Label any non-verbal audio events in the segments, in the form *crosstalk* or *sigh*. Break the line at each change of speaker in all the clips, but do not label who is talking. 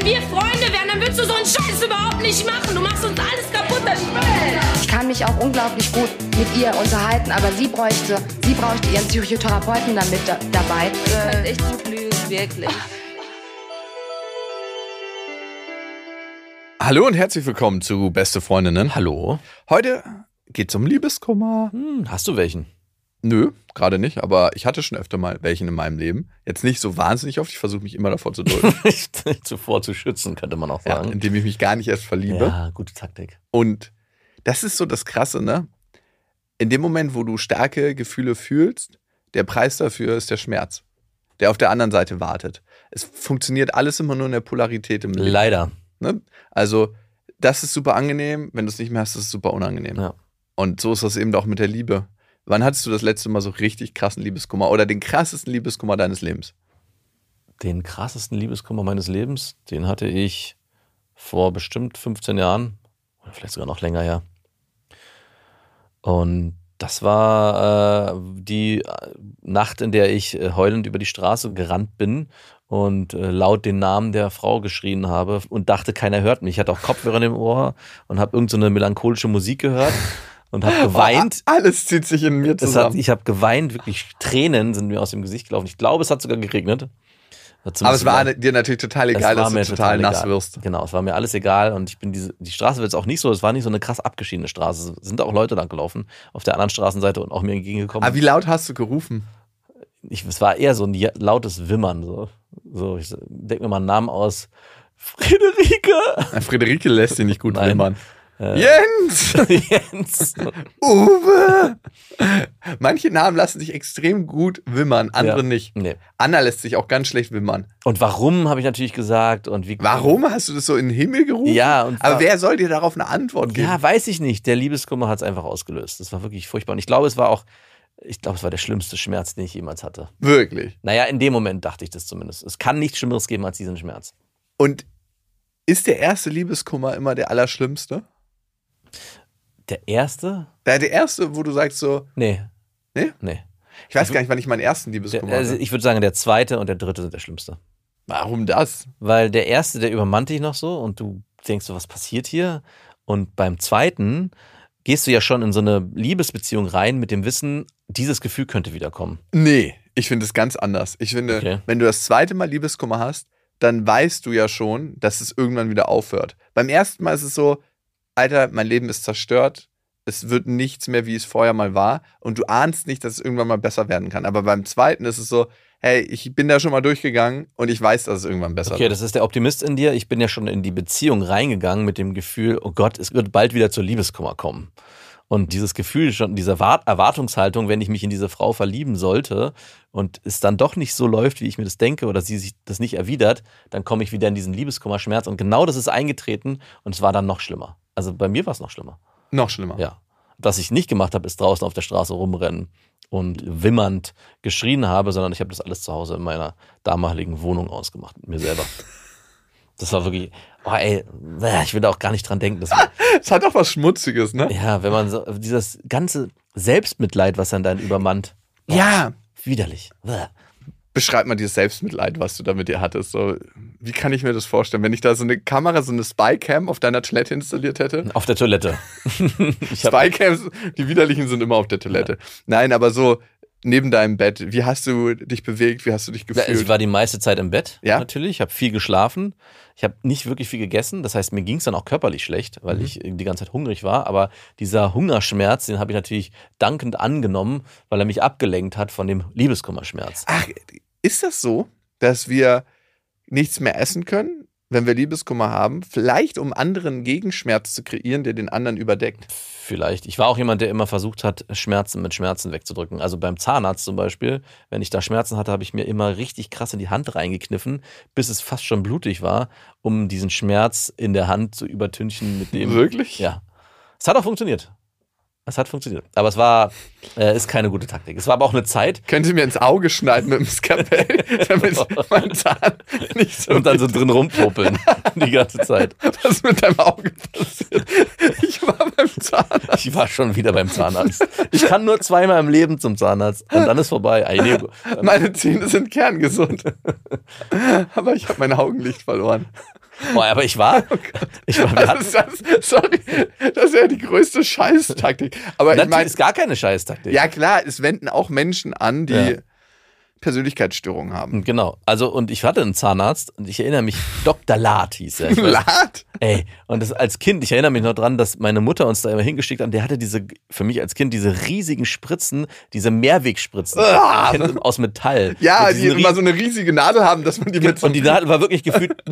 Wenn wir Freunde wären, dann würdest du so einen Scheiß überhaupt nicht machen. Du machst uns alles kaputt, das Spiel.
Ich kann mich auch unglaublich gut mit ihr unterhalten, aber sie bräuchte, sie bräuchte ihren Psychotherapeuten damit da, dabei.
Du kannst echt gut lügen, wirklich.
Hallo und herzlich willkommen zu Beste Freundinnen.
Hallo.
Heute geht's um Liebeskummer.
Hm, hast du welchen?
Nö, gerade nicht, aber ich hatte schon öfter mal welchen in meinem Leben. Jetzt nicht so wahnsinnig oft, ich versuche mich immer davor zu drücken. *laughs*
Zuvor zu schützen, könnte man auch
ja,
sagen.
indem ich mich gar nicht erst verliebe.
Ja, gute Taktik.
Und das ist so das Krasse, ne? In dem Moment, wo du starke Gefühle fühlst, der Preis dafür ist der Schmerz, der auf der anderen Seite wartet. Es funktioniert alles immer nur in der Polarität im Leben.
Leider.
Ne? Also, das ist super angenehm, wenn du es nicht mehr hast, ist es super unangenehm.
Ja.
Und so ist das eben auch mit der Liebe. Wann hattest du das letzte Mal so richtig krassen Liebeskummer oder den krassesten Liebeskummer deines Lebens?
Den krassesten Liebeskummer meines Lebens, den hatte ich vor bestimmt 15 Jahren oder vielleicht sogar noch länger her. Und das war äh, die äh, Nacht, in der ich äh, heulend über die Straße gerannt bin und äh, laut den Namen der Frau geschrien habe und dachte, keiner hört mich. Ich hatte auch Kopfhörer im Ohr und habe irgendeine so melancholische Musik gehört und habe geweint.
Oh, *laughs* alles zieht sich in mir
Es hat,
zusammen.
ich habe geweint, wirklich Tränen sind mir aus dem Gesicht gelaufen. Ich glaube, es hat sogar geregnet.
Aber es war dir natürlich total
es
egal,
war
dass
mir
du total, nass
egal.
wirst.
Genau, es war mir alles egal und ich bin diese, die Straße wird jetzt auch nicht so, es war nicht so eine krass abgeschiedene Straße. Es sind auch Leute lang gelaufen auf der anderen Straßenseite und auch mir entgegengekommen.
Aber wie laut hast du gerufen?
ich, es war eher so ein lautes Wimmern. So, so ich denke mir mal einen Namen aus. Friederike!
Friederike lässt dich nicht gut wimmern.
Äh,
Jens! *laughs*
Jens!
Uwe! Manche Namen lassen sich extrem gut wimmern, andere
Ja.
nicht.
Nee.
Anna lässt sich auch ganz schlecht wimmern.
Und warum, habe ich natürlich gesagt. Und wie,
Warum hast du das so in den Himmel gerufen?
Ja, und
Aber wer soll dir darauf eine Antwort geben?
Ja, weiß ich nicht. Der Liebeskummer hat es einfach ausgelöst. Das war wirklich furchtbar. Und ich glaube, es war auch, ich glaube, es war der schlimmste Schmerz, den ich jemals hatte.
Wirklich.
Naja, in dem Moment dachte ich das zumindest. Es kann nichts Schlimmeres geben als diesen Schmerz.
Und ist der erste Liebeskummer immer der allerschlimmste?
Der erste?
Der, der erste, wo du sagst so,
Nee.
Nee?
Nee.
ich weiß gar nicht, wann ich meinen ersten Liebeskummer
also
hatte.
ich würde sagen, der zweite und der dritte sind der schlimmste.
Warum das?
Weil der erste, der übermannt dich noch so und du denkst so, was passiert hier? Und beim zweiten gehst du ja schon in so eine Liebesbeziehung rein mit dem Wissen, dieses Gefühl könnte wiederkommen.
Nee, ich finde es ganz anders. Ich finde,
Okay.
wenn du das zweite Mal Liebeskummer hast, dann weißt du ja schon, dass es irgendwann wieder aufhört. Beim ersten Mal ist es so, Alter, mein Leben ist zerstört. Es wird nichts mehr, wie es vorher mal war. Und du ahnst nicht, dass es irgendwann mal besser werden kann. Aber beim zweiten ist es so, hey, ich bin da schon mal durchgegangen und ich weiß, dass es irgendwann besser
Okay,
wird.
das ist der Optimist in dir. Ich bin ja schon in die Beziehung reingegangen mit dem Gefühl, oh Gott, es wird bald wieder zur Liebeskummer kommen. Und dieses Gefühl, schon diese Erwart- Erwartungshaltung, wenn ich mich in diese Frau verlieben sollte und es dann doch nicht so läuft, wie ich mir das denke, oder sie sich das nicht erwidert, dann komme ich wieder in diesen Liebeskummerschmerz. Und genau das ist eingetreten und es war dann noch schlimmer. Also bei mir war es noch schlimmer.
Noch schlimmer.
Ja. Was ich nicht gemacht habe, ist draußen auf der Straße rumrennen und wimmernd geschrien habe, sondern ich habe das alles zu Hause in meiner damaligen Wohnung ausgemacht, mit mir selber. *laughs* Das war wirklich, oh ey, ich will da auch gar nicht dran denken. *laughs* Das,
Es hat auch was Schmutziges, ne?
ja, wenn man so, dieses ganze Selbstmitleid, was dann dann übermannt,
Ja.
widerlich.
Beschreib mal dieses Selbstmitleid, was du da mit dir hattest. So, wie kann ich mir das vorstellen, wenn ich da so eine Kamera, so eine Spycam auf deiner Toilette installiert hätte?
Auf der Toilette. *laughs*
Spycams, die widerlichen sind immer auf der Toilette. Nein, aber so, neben deinem Bett? Wie hast du dich bewegt? Wie hast du dich
Ja,
gefühlt?
Ich war die meiste Zeit im Bett,
Ja?
natürlich. Ich habe viel geschlafen. Ich habe nicht wirklich viel gegessen. Das heißt, mir ging es dann auch körperlich schlecht, weil
Mhm.
ich die ganze Zeit hungrig war. Aber dieser Hungerschmerz, den habe ich natürlich dankend angenommen, weil er mich abgelenkt hat von dem Liebeskummerschmerz.
Ach, ist das so, dass wir nichts mehr essen können, wenn wir Liebeskummer haben? Vielleicht um anderen Gegenschmerz zu kreieren, der den anderen überdeckt.
Vielleicht. Ich war auch jemand, der immer versucht hat, Schmerzen mit Schmerzen wegzudrücken. Also beim Zahnarzt zum Beispiel, wenn ich da Schmerzen hatte, habe ich mir immer richtig krass in die Hand reingekniffen, bis es fast schon blutig war, um diesen Schmerz in der Hand zu übertünchen mit dem.
Wirklich?
Ja. Es hat auch funktioniert. Es hat funktioniert. Aber es war, äh, ist keine gute Taktik. Es war aber auch eine Zeit.
Können Sie mir ins Auge schneiden mit dem Skalpell, *laughs* damit mein Zahn nicht so.
Und dann so drin rumpopeln. die ganze Zeit.
was ist mit deinem Auge passiert? Ich war beim Zahnarzt.
Ich war schon wieder beim Zahnarzt. Ich kann nur zweimal im Leben zum Zahnarzt. Und dann ist vorbei. Ey, nee,
Meine Zähne sind kerngesund. Aber ich habe mein Augenlicht verloren.
Boah, aber ich war. *laughs* Ich war
ist das? Sorry, das ist ja die größte Scheißtaktik. Aber ich
natürlich
meine,
ist gar keine Scheißtaktik.
ja klar, es wenden auch Menschen an, die
Ja.
Persönlichkeitsstörungen haben.
Genau. Also, und ich hatte einen Zahnarzt und ich erinnere mich, Dr. Lad hieß er.
Lad?
Ey, und das als Kind, ich erinnere mich noch dran, dass meine Mutter uns da immer hingeschickt hat der hatte diese, für mich als Kind, diese riesigen Spritzen, diese Mehrwegspritzen
Ah.
Aus Metall.
Ja, die immer so eine riesige Nadel haben, dass man die mit so
und die Nadel war wirklich gefühlt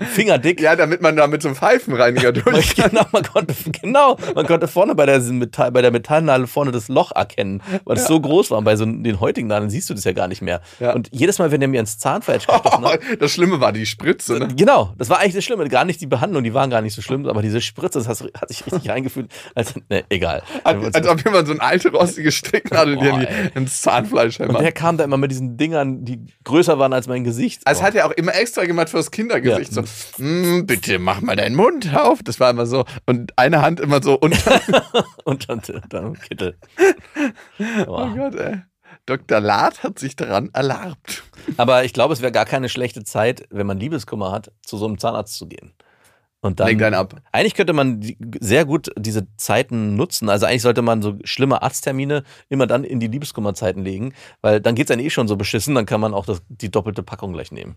Fingerdick.
Ja, damit man da mit so einem Pfeifenreiniger durch *laughs* kann.
Genau, man konnte, genau, man konnte vorne bei der, Metall, bei der Metallnadel vorne das Loch erkennen, weil es so groß war. Und bei so den heutigen Nadeln siehst du das ja gar nicht mehr.
Ja.
Und jedes Mal, wenn der mir ins Zahnfleisch gestochen hat, *laughs*
Das Schlimme war die Spritze. Ne?
Genau, das war eigentlich das Schlimme. Gar nicht die Behandlung, die waren gar nicht so schlimm, aber diese Spritze, das hat, sich richtig *laughs* reingefühlt. Als, ne, egal.
Als, als ob jemand so eine alte rostige *laughs* Stricknadel dir in ins Zahnfleisch
und
hämmert.
der kam da immer mit diesen Dingern, die größer waren als mein Gesicht.
Also hat er auch immer extra gemacht fürs Kindergesicht.
Ja.
So, "Mm, bitte mach mal deinen Mund auf. Das war immer so. Und eine Hand immer so unter.
und dann, dann im Kittel.
oh
Boah.
Gott, ey. Dr. Lad hat sich daran erlabt.
Aber ich glaube, es wäre gar keine schlechte Zeit, wenn man Liebeskummer hat, zu so einem Zahnarzt zu gehen. Und dann,
Lenk einen ab.
Eigentlich könnte man die, sehr gut diese Zeiten nutzen. Also eigentlich sollte man so schlimme Arzttermine immer dann in die Liebeskummerzeiten legen, weil dann geht es einem eh schon so beschissen, dann kann man auch das, die doppelte Packung gleich nehmen.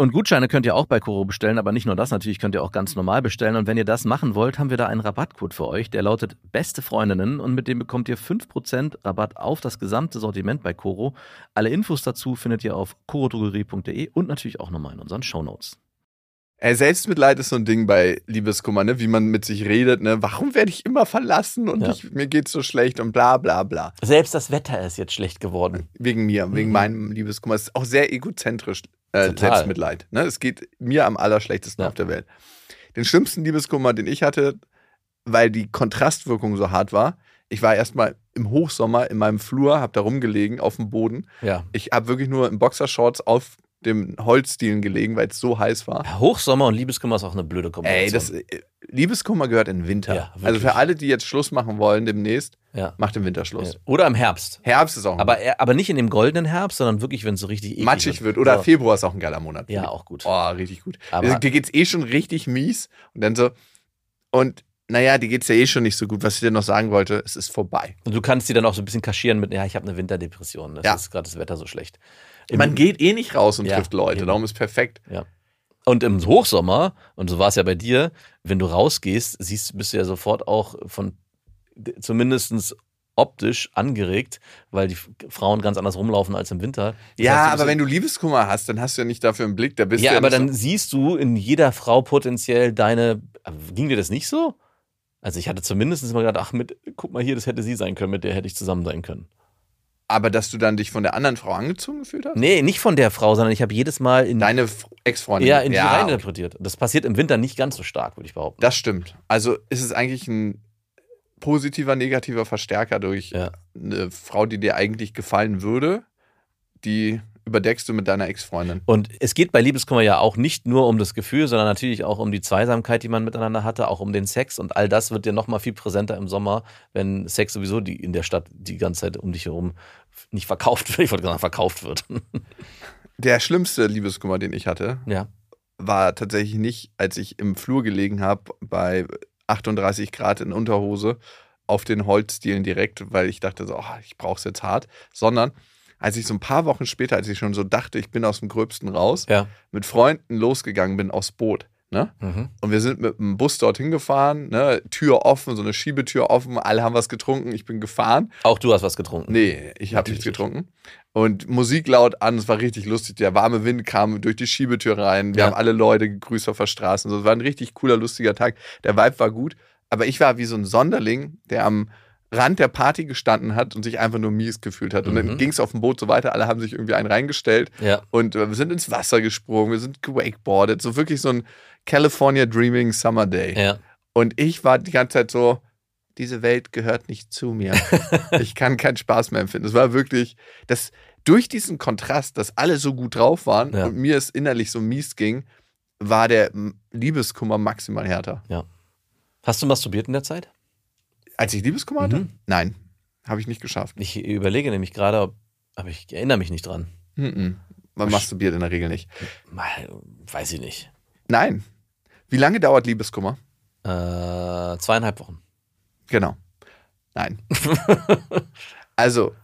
Und Gutscheine könnt ihr auch bei Koro bestellen, aber nicht nur das, natürlich könnt ihr auch ganz normal bestellen. Und wenn ihr das machen wollt, haben wir da einen Rabattcode für euch, der lautet Beste Freundinnen und mit dem bekommt ihr 5% Rabatt auf das gesamte Sortiment bei Koro. Alle Infos dazu findet ihr auf korodrogerie.de und natürlich auch nochmal in unseren Shownotes.
Ey, Selbstmitleid ist so ein Ding bei Liebeskummer, ne? wie man mit sich redet. Ne? Warum werde ich immer verlassen und
Ja.
ich, mir geht's so schlecht und bla bla bla.
Selbst das Wetter ist jetzt schlecht geworden.
Wegen mir, wegen
Mhm.
meinem Liebeskummer. Es ist auch sehr egozentrisch, äh. Selbstmitleid. Ne? Es geht mir am allerschlechtesten
Ja.
auf der Welt. Den schlimmsten Liebeskummer, den ich hatte, weil die Kontrastwirkung so hart war, ich war erstmal im Hochsommer in meinem Flur, hab da rumgelegen auf dem Boden.
Ja.
Ich habe wirklich nur in Boxershorts auf dem Holzdielen gelegen, weil es so heiß war.
Hochsommer und Liebeskummer ist auch eine blöde Kombination.
Ey, das äh, Liebeskummer gehört in Winter.
Ja,
also für alle, die jetzt Schluss machen wollen demnächst,
ja.
macht im Winter Schluss.
Ja. Oder im Herbst.
Herbst ist auch ein
Aber, aber nicht in dem goldenen Herbst, sondern wirklich, wenn es so richtig eklig
matschig wird. Oder
So.
Februar ist auch ein geiler Monat.
Ja, auch gut.
Oh, richtig gut.
Aber-
Also, dir geht's eh schon richtig mies. Und dann so, und naja, dir geht's ja eh schon nicht so gut. Was ich dir noch sagen wollte, es ist vorbei.
Und du kannst die dann auch so ein bisschen kaschieren mit, ja, ich habe eine Winterdepression. Das
Ja.
ist gerade das Wetter so schlecht. Im-
Man geht eh nicht raus und
Ja,
trifft Leute.
eben.
Darum ist perfekt.
Ja. Und im Hochsommer, und so war es ja bei dir, wenn du rausgehst, siehst, bist du ja sofort auch von zumindest optisch angeregt, weil die Frauen ganz anders rumlaufen als im Winter. Das
ja,
heißt,
aber wenn du Liebeskummer hast, dann hast du ja nicht dafür einen Blick. Da bist
Ja,
du
aber
nicht
dann
so,
siehst du in jeder Frau potenziell deine. Ging dir das nicht so? Also ich hatte zumindest immer gedacht, ach, mit, guck mal hier, das hätte sie sein können, mit der hätte ich zusammen sein können.
Aber dass du dann dich von der anderen Frau angezogen gefühlt hast?
Nee, nicht von der Frau, sondern ich habe jedes Mal in,
Deine Ex-Freundin.
ja, in die
ja,
rein interpretiert. Das passiert im Winter nicht ganz so stark, würde ich behaupten.
Das stimmt. Also ist es eigentlich ein positiver, negativer Verstärker durch
Ja.
eine Frau, die dir eigentlich gefallen würde, die überdeckst du mit deiner Ex-Freundin.
Und es geht bei Liebeskummer ja auch nicht nur um das Gefühl, sondern natürlich auch um die Zweisamkeit, die man miteinander hatte, auch um den Sex. Und all das wird dir nochmal viel präsenter im Sommer, wenn Sex sowieso die, in der Stadt die ganze Zeit um dich herum nicht verkauft wird. *laughs* Ich wollte gerade sagen, verkauft wird. *laughs*
Der schlimmste Liebeskummer, den ich hatte,
ja.
war tatsächlich nicht, als ich im Flur gelegen habe bei 38 Grad in Unterhose auf den Holzdielen direkt, weil ich dachte so, oh, ich brauche es jetzt hart, sondern als ich so ein paar Wochen später, als ich schon so dachte, ich bin aus dem Gröbsten raus,
Ja.
mit Freunden losgegangen bin aufs Boot. Ne?
Mhm.
Und wir sind mit dem Bus dorthin gefahren, ne? Tür offen, so eine Schiebetür offen, alle haben was getrunken, ich bin gefahren.
Auch du hast was getrunken.
Nee, ich habe nichts getrunken. Und Musik laut an, es war richtig lustig. Der warme Wind kam durch die Schiebetür rein. Wir
Ja.
haben alle Leute gegrüßt auf der Straße. So, es war ein richtig cooler, lustiger Tag. Der Vibe war gut. Aber ich war wie so ein Sonderling, der am Rand der Party gestanden hat und sich einfach nur mies gefühlt hat. Und dann
Mhm.
ging es auf dem Boot so weiter. Alle haben sich irgendwie einen reingestellt.
Ja.
Und äh, wir sind ins Wasser gesprungen, wir sind gewakeboardet. So wirklich so ein California Dreaming Summer Day.
Ja.
Und ich war die ganze Zeit so, diese Welt gehört nicht zu mir. *laughs* ich kann keinen Spaß mehr empfinden. Es war wirklich, das, durch diesen Kontrast, dass alle so gut drauf waren
Ja.
und mir es innerlich so mies ging, war der Liebeskummer maximal härter.
Hast du masturbiert in der Zeit?
Als ich Liebeskummer hatte?
Mhm.
Nein, habe ich nicht geschafft.
Ich überlege nämlich gerade, ob, aber ich erinnere mich nicht dran.
Mhm. Man masturbiert in der Regel nicht.
Mal, Weiß ich nicht.
Nein. Wie lange dauert Liebeskummer?
Äh, zweieinhalb Wochen.
Genau. Nein. *laughs* also,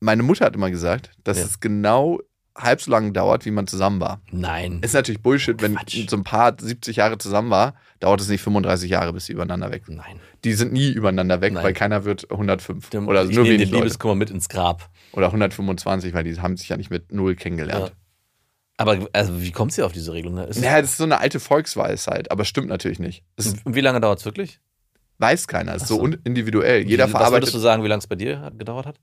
meine Mutter hat immer gesagt, dass
Ja.
es genau halb so lange dauert, wie man zusammen war.
Nein.
Ist natürlich Bullshit, wenn
Quatsch.
so ein Paar 70 Jahre zusammen war, dauert es nicht 35 Jahre, bis sie übereinander weg sind.
Nein.
Die sind nie übereinander weg,
Nein.
weil keiner wird 105
Dem-
oder
ich
nur
nehme
wenig
den. Liebeskummer mit ins Grab.
Oder 125, weil die haben sich ja nicht mit null kennengelernt.
Aber also, wie kommt sie auf diese Regelung? Ist
Ja, das ist so eine alte Volksweisheit, aber stimmt natürlich nicht.
Und wie lange dauert es wirklich?
weiß keiner, das ist so
so.
individuell. Jeder
wie, was
verarbeitet
würdest du sagen, wie lange es bei dir gedauert hat?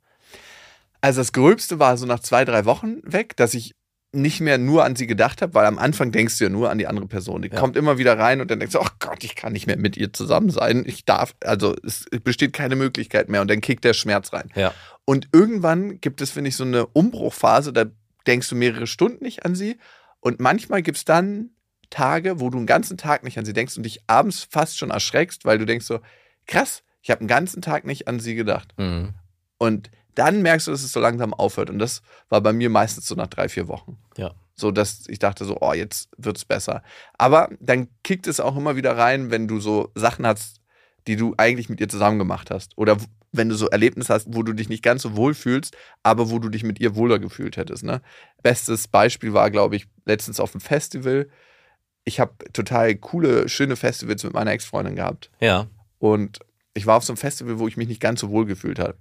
Also das Gröbste war so nach zwei, drei Wochen weg, dass ich nicht mehr nur an sie gedacht habe, weil am Anfang denkst du ja nur an die andere Person. Die
Ja.
kommt immer wieder rein und dann denkst du, ach Gott, ich kann nicht mehr mit ihr zusammen sein. Ich darf, also es besteht keine Möglichkeit mehr und dann kickt der Schmerz rein.
Ja.
Und irgendwann gibt es, finde ich, so eine Umbruchphase, da denkst du mehrere Stunden nicht an sie und manchmal gibt es dann Tage, wo du einen ganzen Tag nicht an sie denkst und dich abends fast schon erschreckst, weil du denkst so, krass, ich habe einen ganzen Tag nicht an sie gedacht.
Mhm.
Und dann merkst du, dass es so langsam aufhört. Und das war bei mir meistens so nach drei, vier Wochen.
Ja.
So, dass ich dachte so, oh, jetzt wird's besser. Aber dann kickt es auch immer wieder rein, wenn du so Sachen hast, die du eigentlich mit ihr zusammen gemacht hast. Oder wenn du so Erlebnisse hast, wo du dich nicht ganz so wohl fühlst, aber wo du dich mit ihr wohler gefühlt hättest. Ne? Bestes Beispiel war, glaube ich, letztens auf dem Festival. Ich habe total coole, schöne Festivals mit meiner Ex-Freundin gehabt.
Ja.
Und ich war auf so einem Festival, wo ich mich nicht ganz so wohl gefühlt habe.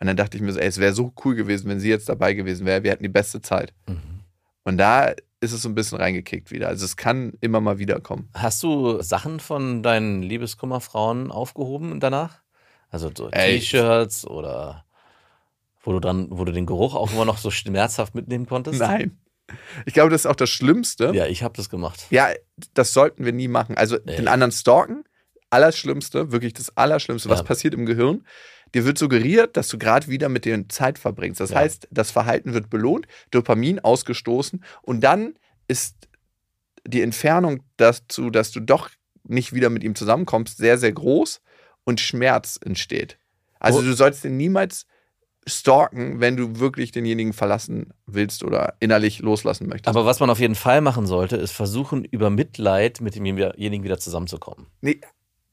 Und dann dachte ich mir so, ey, es wäre so cool gewesen, wenn sie jetzt dabei gewesen wäre. Wir hätten die beste Zeit.
Mhm.
Und da ist es so ein bisschen reingekickt wieder. Also es kann immer mal wieder kommen.
Hast du Sachen von deinen Liebeskummerfrauen aufgehoben danach? Also so. T-Shirts oder wo du dann, wo du den Geruch auch immer noch so schmerzhaft mitnehmen konntest?
Nein. Ich glaube, das ist auch das Schlimmste.
Ja, ich habe das gemacht.
Ja, das sollten wir nie machen. Also
Nee.
den anderen stalken, Allerschlimmste, wirklich das Allerschlimmste, was
Ja.
passiert im Gehirn. Dir wird suggeriert, dass du gerade wieder mit denen Zeit verbringst. Das
Ja.
heißt, das Verhalten wird belohnt, Dopamin ausgestoßen und dann ist die Entfernung dazu, dass du doch nicht wieder mit ihm zusammenkommst, sehr, sehr groß und Schmerz entsteht. Also
Oh.
du sollst den niemals stalken, wenn du wirklich denjenigen verlassen willst oder innerlich loslassen möchtest.
Aber was man auf jeden Fall machen sollte, ist versuchen, über Mitleid mit demjenigen wieder zusammenzukommen.
Nee,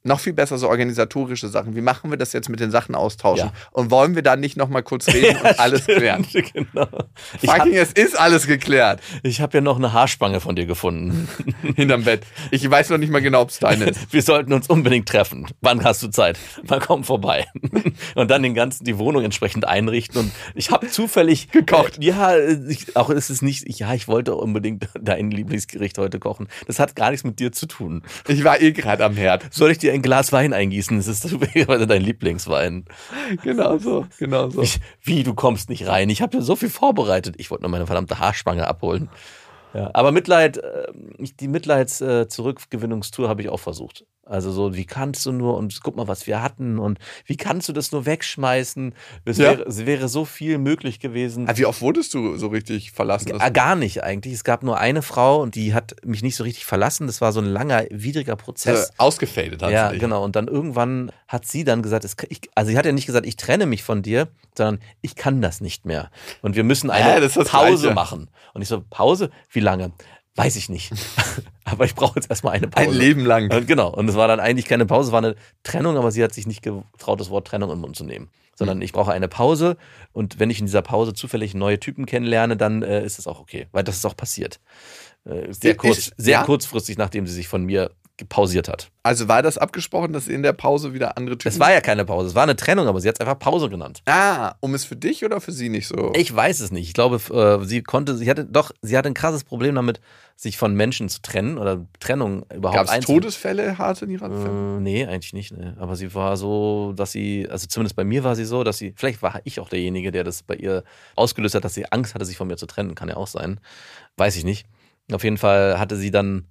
Noch viel besser so organisatorische Sachen. Wie machen wir das jetzt mit den Sachen austauschen?
Ja.
Und wollen wir da nicht nochmal kurz reden *laughs* und alles klären? *laughs*
genau. Ich
Fucking,
habe
es ist alles geklärt.
hab ja noch eine Haarspange von dir gefunden. *laughs*
Hinterm Bett. Ich weiß noch nicht mal genau, ob es deine ist.
Wir sollten uns unbedingt treffen. Wann hast du Zeit? Mal komm vorbei. Und dann den ganzen, die Wohnung entsprechend einrichten. Und ich habe zufällig
Gekocht.
Äh, ja, ich, auch ist es nicht, ja, ich wollte unbedingt dein Lieblingsgericht heute kochen. Das hat gar nichts mit dir zu tun.
Ich war eh gerade am Herd.
Soll ich dir ein Glas Wein eingießen? Das ist *laughs* dein Lieblingswein.
Genau so, genau so.
Ich, wie, du kommst nicht rein? Ich habe dir so viel vorbereitet. Ich wollte nur meine verdammte Haarspange abholen. Ja, aber Mitleid, äh, ich- die Mitleids-Zurückgewinnungstour habe ich auch versucht. Also so, wie kannst du nur und guck mal, was wir hatten und wie kannst du das nur wegschmeißen? Es,
Ja.
wäre, es wäre so viel möglich gewesen.
Ah, Wie oft wurdest du so richtig verlassen?
Ah, Gar nicht eigentlich. Es gab nur eine Frau und die hat mich nicht so richtig verlassen. Das war so ein langer, widriger
äh,
Prozess.
ausgefadet hat
Ja, genau. Und dann irgendwann hat sie dann gesagt, es, ich, also sie hat ja nicht gesagt, ich trenne mich von dir, sondern ich kann das nicht mehr. Und wir müssen eine
das
Pause
Gleiche.
machen. Und ich so, Pause? Wie lange? Weiß ich nicht. *laughs* aber ich brauche jetzt erstmal eine Pause.
Ein Leben lang.
Und genau. Und es war dann eigentlich keine Pause, es war eine Trennung, aber sie hat sich nicht getraut, das Wort Trennung in den Mund zu nehmen.
Hm.
Sondern ich brauche eine Pause und wenn ich in dieser Pause zufällig neue Typen kennenlerne, dann äh, ist es auch okay. Weil das ist auch passiert. Äh, sehr, kurz, sehr
ja?
kurzfristig, nachdem sie sich von mir pausiert hat.
Also war das abgesprochen, dass in der Pause wieder andere Typen.
Es war ja keine Pause, es war eine Trennung, aber sie hat es einfach Pause genannt.
Ah, um es für dich oder für sie nicht so?
Ich weiß es nicht. Ich glaube, äh, sie konnte, sie hatte doch, sie hatte ein krasses Problem damit, sich von Menschen zu trennen oder Trennung überhaupt
Gab es Todesfälle, harte in ihrer?
Äh, nee, eigentlich nicht. Ne. Aber sie war so, dass sie, also zumindest bei mir war sie so, dass sie, vielleicht war ich auch derjenige, der das bei ihr ausgelöst hat, dass sie Angst hatte, sich von mir zu trennen. Kann ja auch sein. Weiß ich nicht. Auf jeden Fall hatte sie dann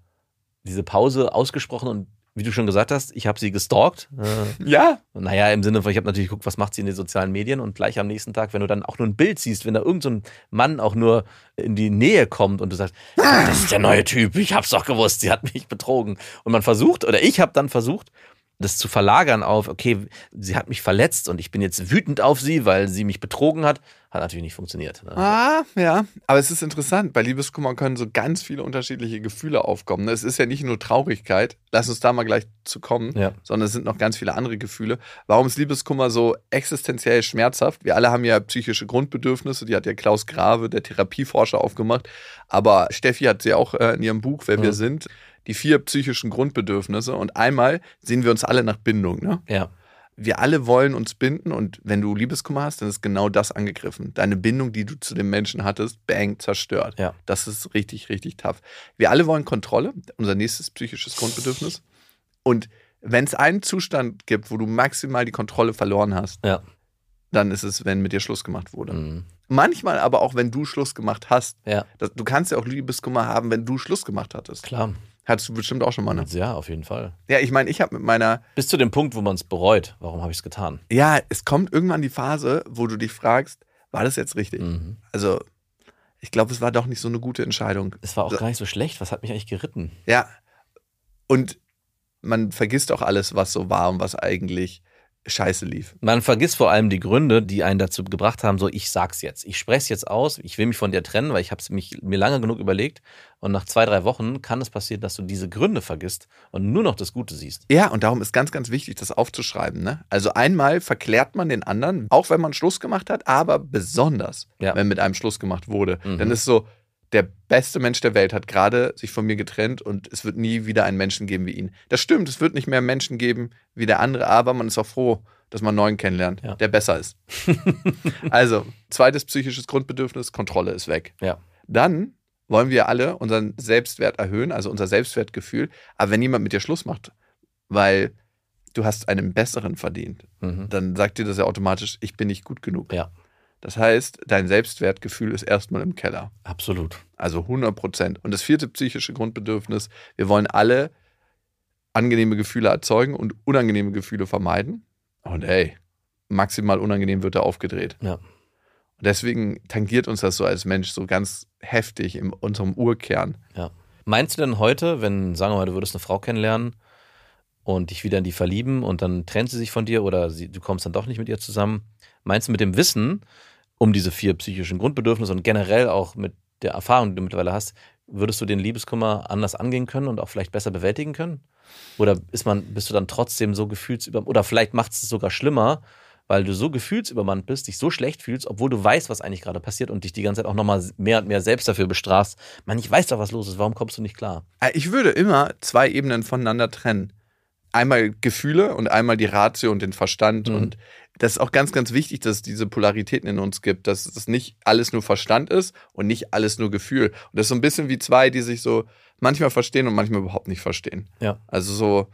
diese Pause ausgesprochen und wie du schon gesagt hast, ich habe sie gestalkt. Äh,
Ja.
naja, im Sinne von, ich habe natürlich geguckt, was macht sie in den sozialen Medien und gleich am nächsten Tag, wenn du dann auch nur ein Bild siehst, wenn da irgendein so Mann auch nur in die Nähe kommt und du sagst, das ist der neue Typ, ich hab's doch gewusst, sie hat mich betrogen. Und man versucht, oder ich habe dann versucht, das zu verlagern auf, okay, sie hat mich verletzt und ich bin jetzt wütend auf sie, weil sie mich betrogen hat. Hat natürlich nicht funktioniert. Ne?
Ah, ja. Aber es ist interessant. Bei Liebeskummer können so ganz viele unterschiedliche Gefühle aufkommen. ne? Es ist ja nicht nur Traurigkeit, lass uns da mal gleich zu kommen,
Ja.
sondern es sind noch ganz viele andere Gefühle. Warum ist Liebeskummer so existenziell schmerzhaft? Wir alle haben ja psychische Grundbedürfnisse, die hat ja Klaus Grave, der Therapieforscher, aufgemacht. Aber Steffi hat sie auch äh, in ihrem Buch, Wer wir
Mhm.
sind, die vier psychischen Grundbedürfnisse. Und einmal sehen wir uns alle nach Bindung. Ne?
Ja.
wir alle wollen uns binden und wenn du Liebeskummer hast, dann ist genau das angegriffen. Deine Bindung, die du zu dem Menschen hattest, bang, zerstört.
Ja.
Das ist richtig, richtig tough. Wir alle wollen Kontrolle, unser nächstes psychisches Grundbedürfnis. Und wenn es einen Zustand gibt, wo du maximal die Kontrolle verloren hast,
Ja.
dann ist es, wenn mit dir Schluss gemacht wurde.
Mhm.
Manchmal aber auch, wenn du Schluss gemacht hast.
Ja,
Das, du kannst ja auch Liebeskummer haben, wenn du Schluss gemacht hattest.
klar.
Hattest du bestimmt auch schon mal. Ne?
Ja, auf jeden Fall.
Ja, ich meine, ich habe mit meiner
Bis zu dem Punkt, wo man es bereut. Warum habe ich es getan?
Ja, es kommt irgendwann die Phase, wo du dich fragst, war das jetzt richtig?
Mhm.
Also, ich glaube, es war doch nicht so eine gute Entscheidung.
Es war auch
So.
gar nicht so schlecht. Was hat mich eigentlich geritten?
Ja. Und man vergisst auch alles, was so war und was eigentlich scheiße lief.
Man vergisst vor allem die Gründe, die einen dazu gebracht haben, so ich sag's jetzt. Ich spreche es jetzt aus, ich will mich von dir trennen, weil ich habe es mich mir lange genug überlegt. Und nach zwei, drei Wochen kann es passieren, dass du diese Gründe vergisst und nur noch das Gute siehst.
Ja, und darum ist ganz, ganz wichtig, das aufzuschreiben. Ne? Also einmal verklärt man den anderen, auch wenn man Schluss gemacht hat, aber besonders,
Ja.
wenn mit einem Schluss gemacht wurde.
Mhm.
Dann ist so, der beste Mensch der Welt hat gerade sich von mir getrennt und es wird nie wieder einen Menschen geben wie ihn. Das stimmt, es wird nicht mehr Menschen geben wie der andere, aber man ist auch froh, dass man einen neuen kennenlernt,
Ja.
der besser ist. *laughs* also, zweites psychisches Grundbedürfnis, Kontrolle ist weg.
Ja.
Dann wollen wir alle unseren Selbstwert erhöhen, also unser Selbstwertgefühl. Aber wenn jemand mit dir Schluss macht, weil du hast einen besseren verdient,
Mhm.
dann sagt dir das ja automatisch, ich bin nicht gut genug.
Ja,
Das heißt, dein Selbstwertgefühl ist erstmal im Keller.
absolut.
Also 100 Prozent. Und das vierte psychische Grundbedürfnis, wir wollen alle angenehme Gefühle erzeugen und unangenehme Gefühle vermeiden. Und ey, maximal unangenehm wird er aufgedreht.
Ja.
Und deswegen tangiert uns das so als Mensch so ganz heftig in unserem Urkern.
Ja. Meinst du denn heute, wenn, sagen wir mal, du würdest eine Frau kennenlernen und dich wieder in die verlieben und dann trennt sie sich von dir oder sie, du kommst dann doch nicht mit ihr zusammen, meinst du mit dem Wissen um diese vier psychischen Grundbedürfnisse und generell auch mit der Erfahrung, die du mittlerweile hast, würdest du den Liebeskummer anders angehen können und auch vielleicht besser bewältigen können? Oder ist man, bist du dann trotzdem so gefühlsüber oder vielleicht macht es sogar schlimmer, weil du so gefühlsübermannt bist, dich so schlecht fühlst, obwohl du weißt, was eigentlich gerade passiert und dich die ganze Zeit auch nochmal mehr und mehr selbst dafür bestrafst. Man, ich weiß doch, was los ist, warum kommst du nicht klar?
Äh, Ich würde immer zwei Ebenen voneinander trennen. Einmal Gefühle und einmal die Ratio und den Verstand.
Mhm.
Und das ist auch ganz, ganz wichtig, dass es diese Polaritäten in uns gibt, dass es nicht alles nur Verstand ist und nicht alles nur Gefühl. Und das ist so ein bisschen wie zwei, die sich so manchmal verstehen und manchmal überhaupt nicht verstehen.
Ja.
Also so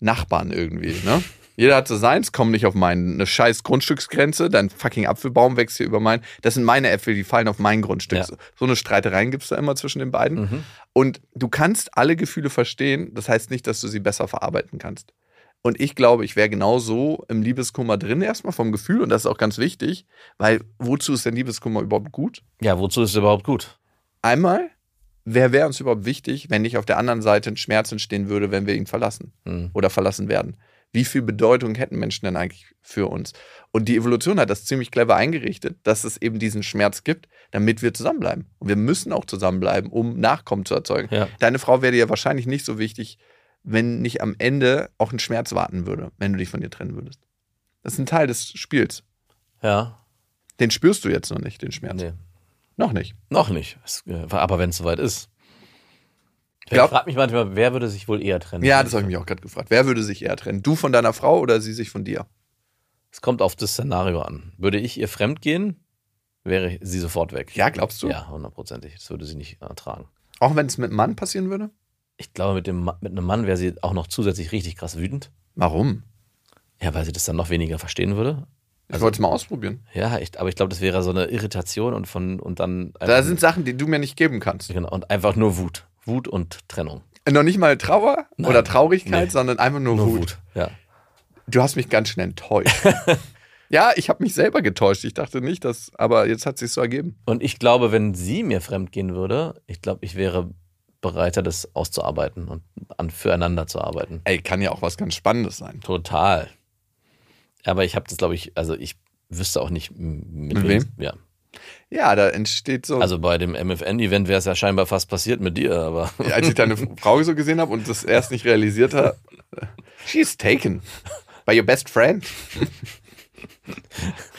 Nachbarn irgendwie, ne? Jeder hat so seins, komm nicht auf meine scheiß Grundstücksgrenze, dein fucking Apfelbaum wächst hier über mein. Das sind meine Äpfel, die fallen auf mein Grundstück.
Ja.
So, so eine Streitereien gibt es da immer zwischen den beiden.
Mhm.
Und du kannst alle Gefühle verstehen, das heißt nicht, dass du sie besser verarbeiten kannst. Und ich glaube, ich wäre genauso im Liebeskummer drin, erstmal vom Gefühl, und das ist auch ganz wichtig, weil wozu ist denn Liebeskummer überhaupt gut?
Ja, wozu ist es überhaupt gut?
Einmal, wer wäre uns überhaupt wichtig, wenn nicht auf der anderen Seite ein Schmerz entstehen würde, wenn wir ihn verlassen
Mhm.
oder verlassen werden? Wie viel Bedeutung hätten Menschen denn eigentlich für uns? Und die Evolution hat das ziemlich clever eingerichtet, dass es eben diesen Schmerz gibt, damit wir zusammenbleiben. Und wir müssen auch zusammenbleiben, um Nachkommen zu erzeugen.
Ja.
Deine Frau wäre dir wahrscheinlich nicht so wichtig, wenn nicht am Ende auch ein Schmerz warten würde, wenn du dich von ihr trennen würdest. Das ist ein Teil des Spiels.
Ja.
Den spürst du jetzt noch nicht, den Schmerz.
Nee.
Noch nicht.
Noch nicht. Äh, Aber wenn es soweit ist. Ich frage mich manchmal, wer würde sich wohl eher trennen?
Ja, das habe ich mich auch gerade gefragt. Wer würde sich eher trennen? Du von deiner Frau oder sie sich von dir?
Es kommt auf das Szenario an. Würde ich ihr fremd gehen, wäre sie sofort weg.
Ja, glaubst du?
Ja, hundertprozentig. Das würde sie nicht ertragen.
Auch wenn es mit einem Mann passieren würde?
Ich glaube, mit, dem, mit einem Mann wäre sie auch noch zusätzlich richtig krass wütend.
Warum?
Ja, weil sie das dann noch weniger verstehen würde.
Ich wollte es mal ausprobieren.
Ja, ich, aber ich glaube, das wäre so eine Irritation und von und dann
Da sind Sachen, die du mir nicht geben kannst.
genau, und einfach nur Wut. Wut und Trennung.
Noch nicht mal Trauer
Nein.
oder Traurigkeit,
Nee.
sondern einfach nur,
Nur
Wut.
Wut. Ja.
Du hast mich ganz schnell enttäuscht. *laughs* ja, ich habe mich selber getäuscht. Ich dachte nicht, dass, aber jetzt hat es sich so ergeben.
Und ich glaube, wenn sie mir fremd gehen würde, ich glaube, ich wäre bereiter, das auszuarbeiten und an, füreinander zu arbeiten.
Ey, kann ja auch was ganz Spannendes sein.
Total. Aber ich habe das, glaube ich, also ich wüsste auch nicht, mit,
Mit
wem. Ja.
Ja, da entsteht so.
Also bei dem MFN-Event wäre es ja scheinbar fast passiert mit dir, aber *laughs*
als ich deine Frau so gesehen habe und das erst nicht realisiert habe, she's taken by your best friend.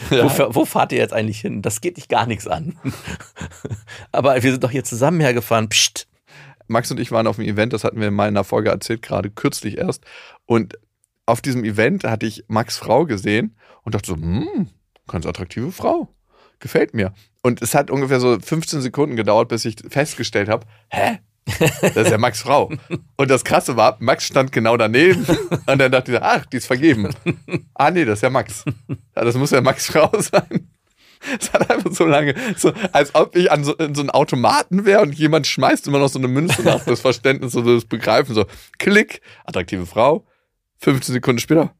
wo, fa- wo fahrt ihr jetzt eigentlich hin? Das geht dich gar nichts an. aber wir sind doch hier zusammen hergefahren. Psst.
Max und ich waren auf einem Event, das hatten wir in einer Folge erzählt, gerade kürzlich erst. Und auf diesem Event hatte ich Max Frau gesehen und dachte so, hm, ganz attraktive Frau. Gefällt mir. Und es hat ungefähr so 15 Sekunden gedauert, bis ich festgestellt habe, hä? Das ist ja Max Frau. Und das Krasse war, Max stand genau daneben *laughs* und dann dachte ich, ach, die ist vergeben. Ah, nee, das ist ja Max. Das muss ja Max Frau sein. Es hat einfach so lange, so, als ob ich an so, in so einem Automaten wäre und jemand schmeißt immer noch so eine Münze nach das Verständnis oder das Begreifen. So, Klick, attraktive Frau. 15 Sekunden später,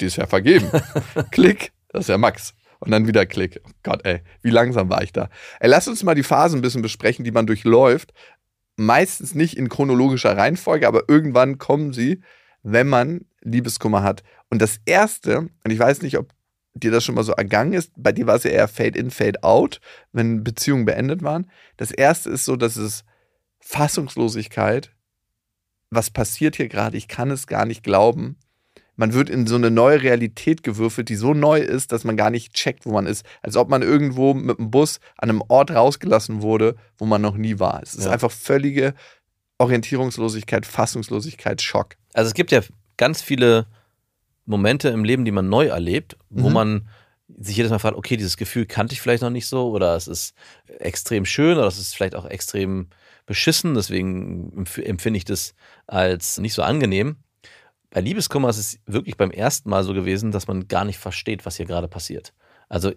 die ist ja vergeben. Klick, das ist ja Max. Und dann wieder Klick. Oh Gott, ey, wie langsam war ich da. Ey, lass uns mal die Phasen ein bisschen besprechen, die man durchläuft. Meistens nicht in chronologischer Reihenfolge, aber irgendwann kommen sie, wenn man Liebeskummer hat. Und das Erste, und ich weiß nicht, ob dir das schon mal so ergangen ist, bei dir war es ja eher Fade in, Fade out, wenn Beziehungen beendet waren. Das Erste ist so, dass es Fassungslosigkeit, was passiert hier gerade, ich kann es gar nicht glauben. Man wird in so eine neue Realität gewürfelt, die so neu ist, dass man gar nicht checkt, wo man ist. Als ob man irgendwo mit dem Bus an einem Ort rausgelassen wurde, wo man noch nie war. Es ist
Ja.
einfach völlige Orientierungslosigkeit, Fassungslosigkeit, Schock.
Also es gibt ja ganz viele Momente im Leben, die man neu erlebt, wo
Mhm.
man sich jedes Mal fragt, okay, dieses Gefühl kannte ich vielleicht noch nicht so oder es ist extrem schön oder es ist vielleicht auch extrem beschissen, deswegen empf- empfinde ich das als nicht so angenehm. Bei Liebeskummer ist es wirklich beim ersten Mal so gewesen, dass man gar nicht versteht, was hier gerade passiert. Also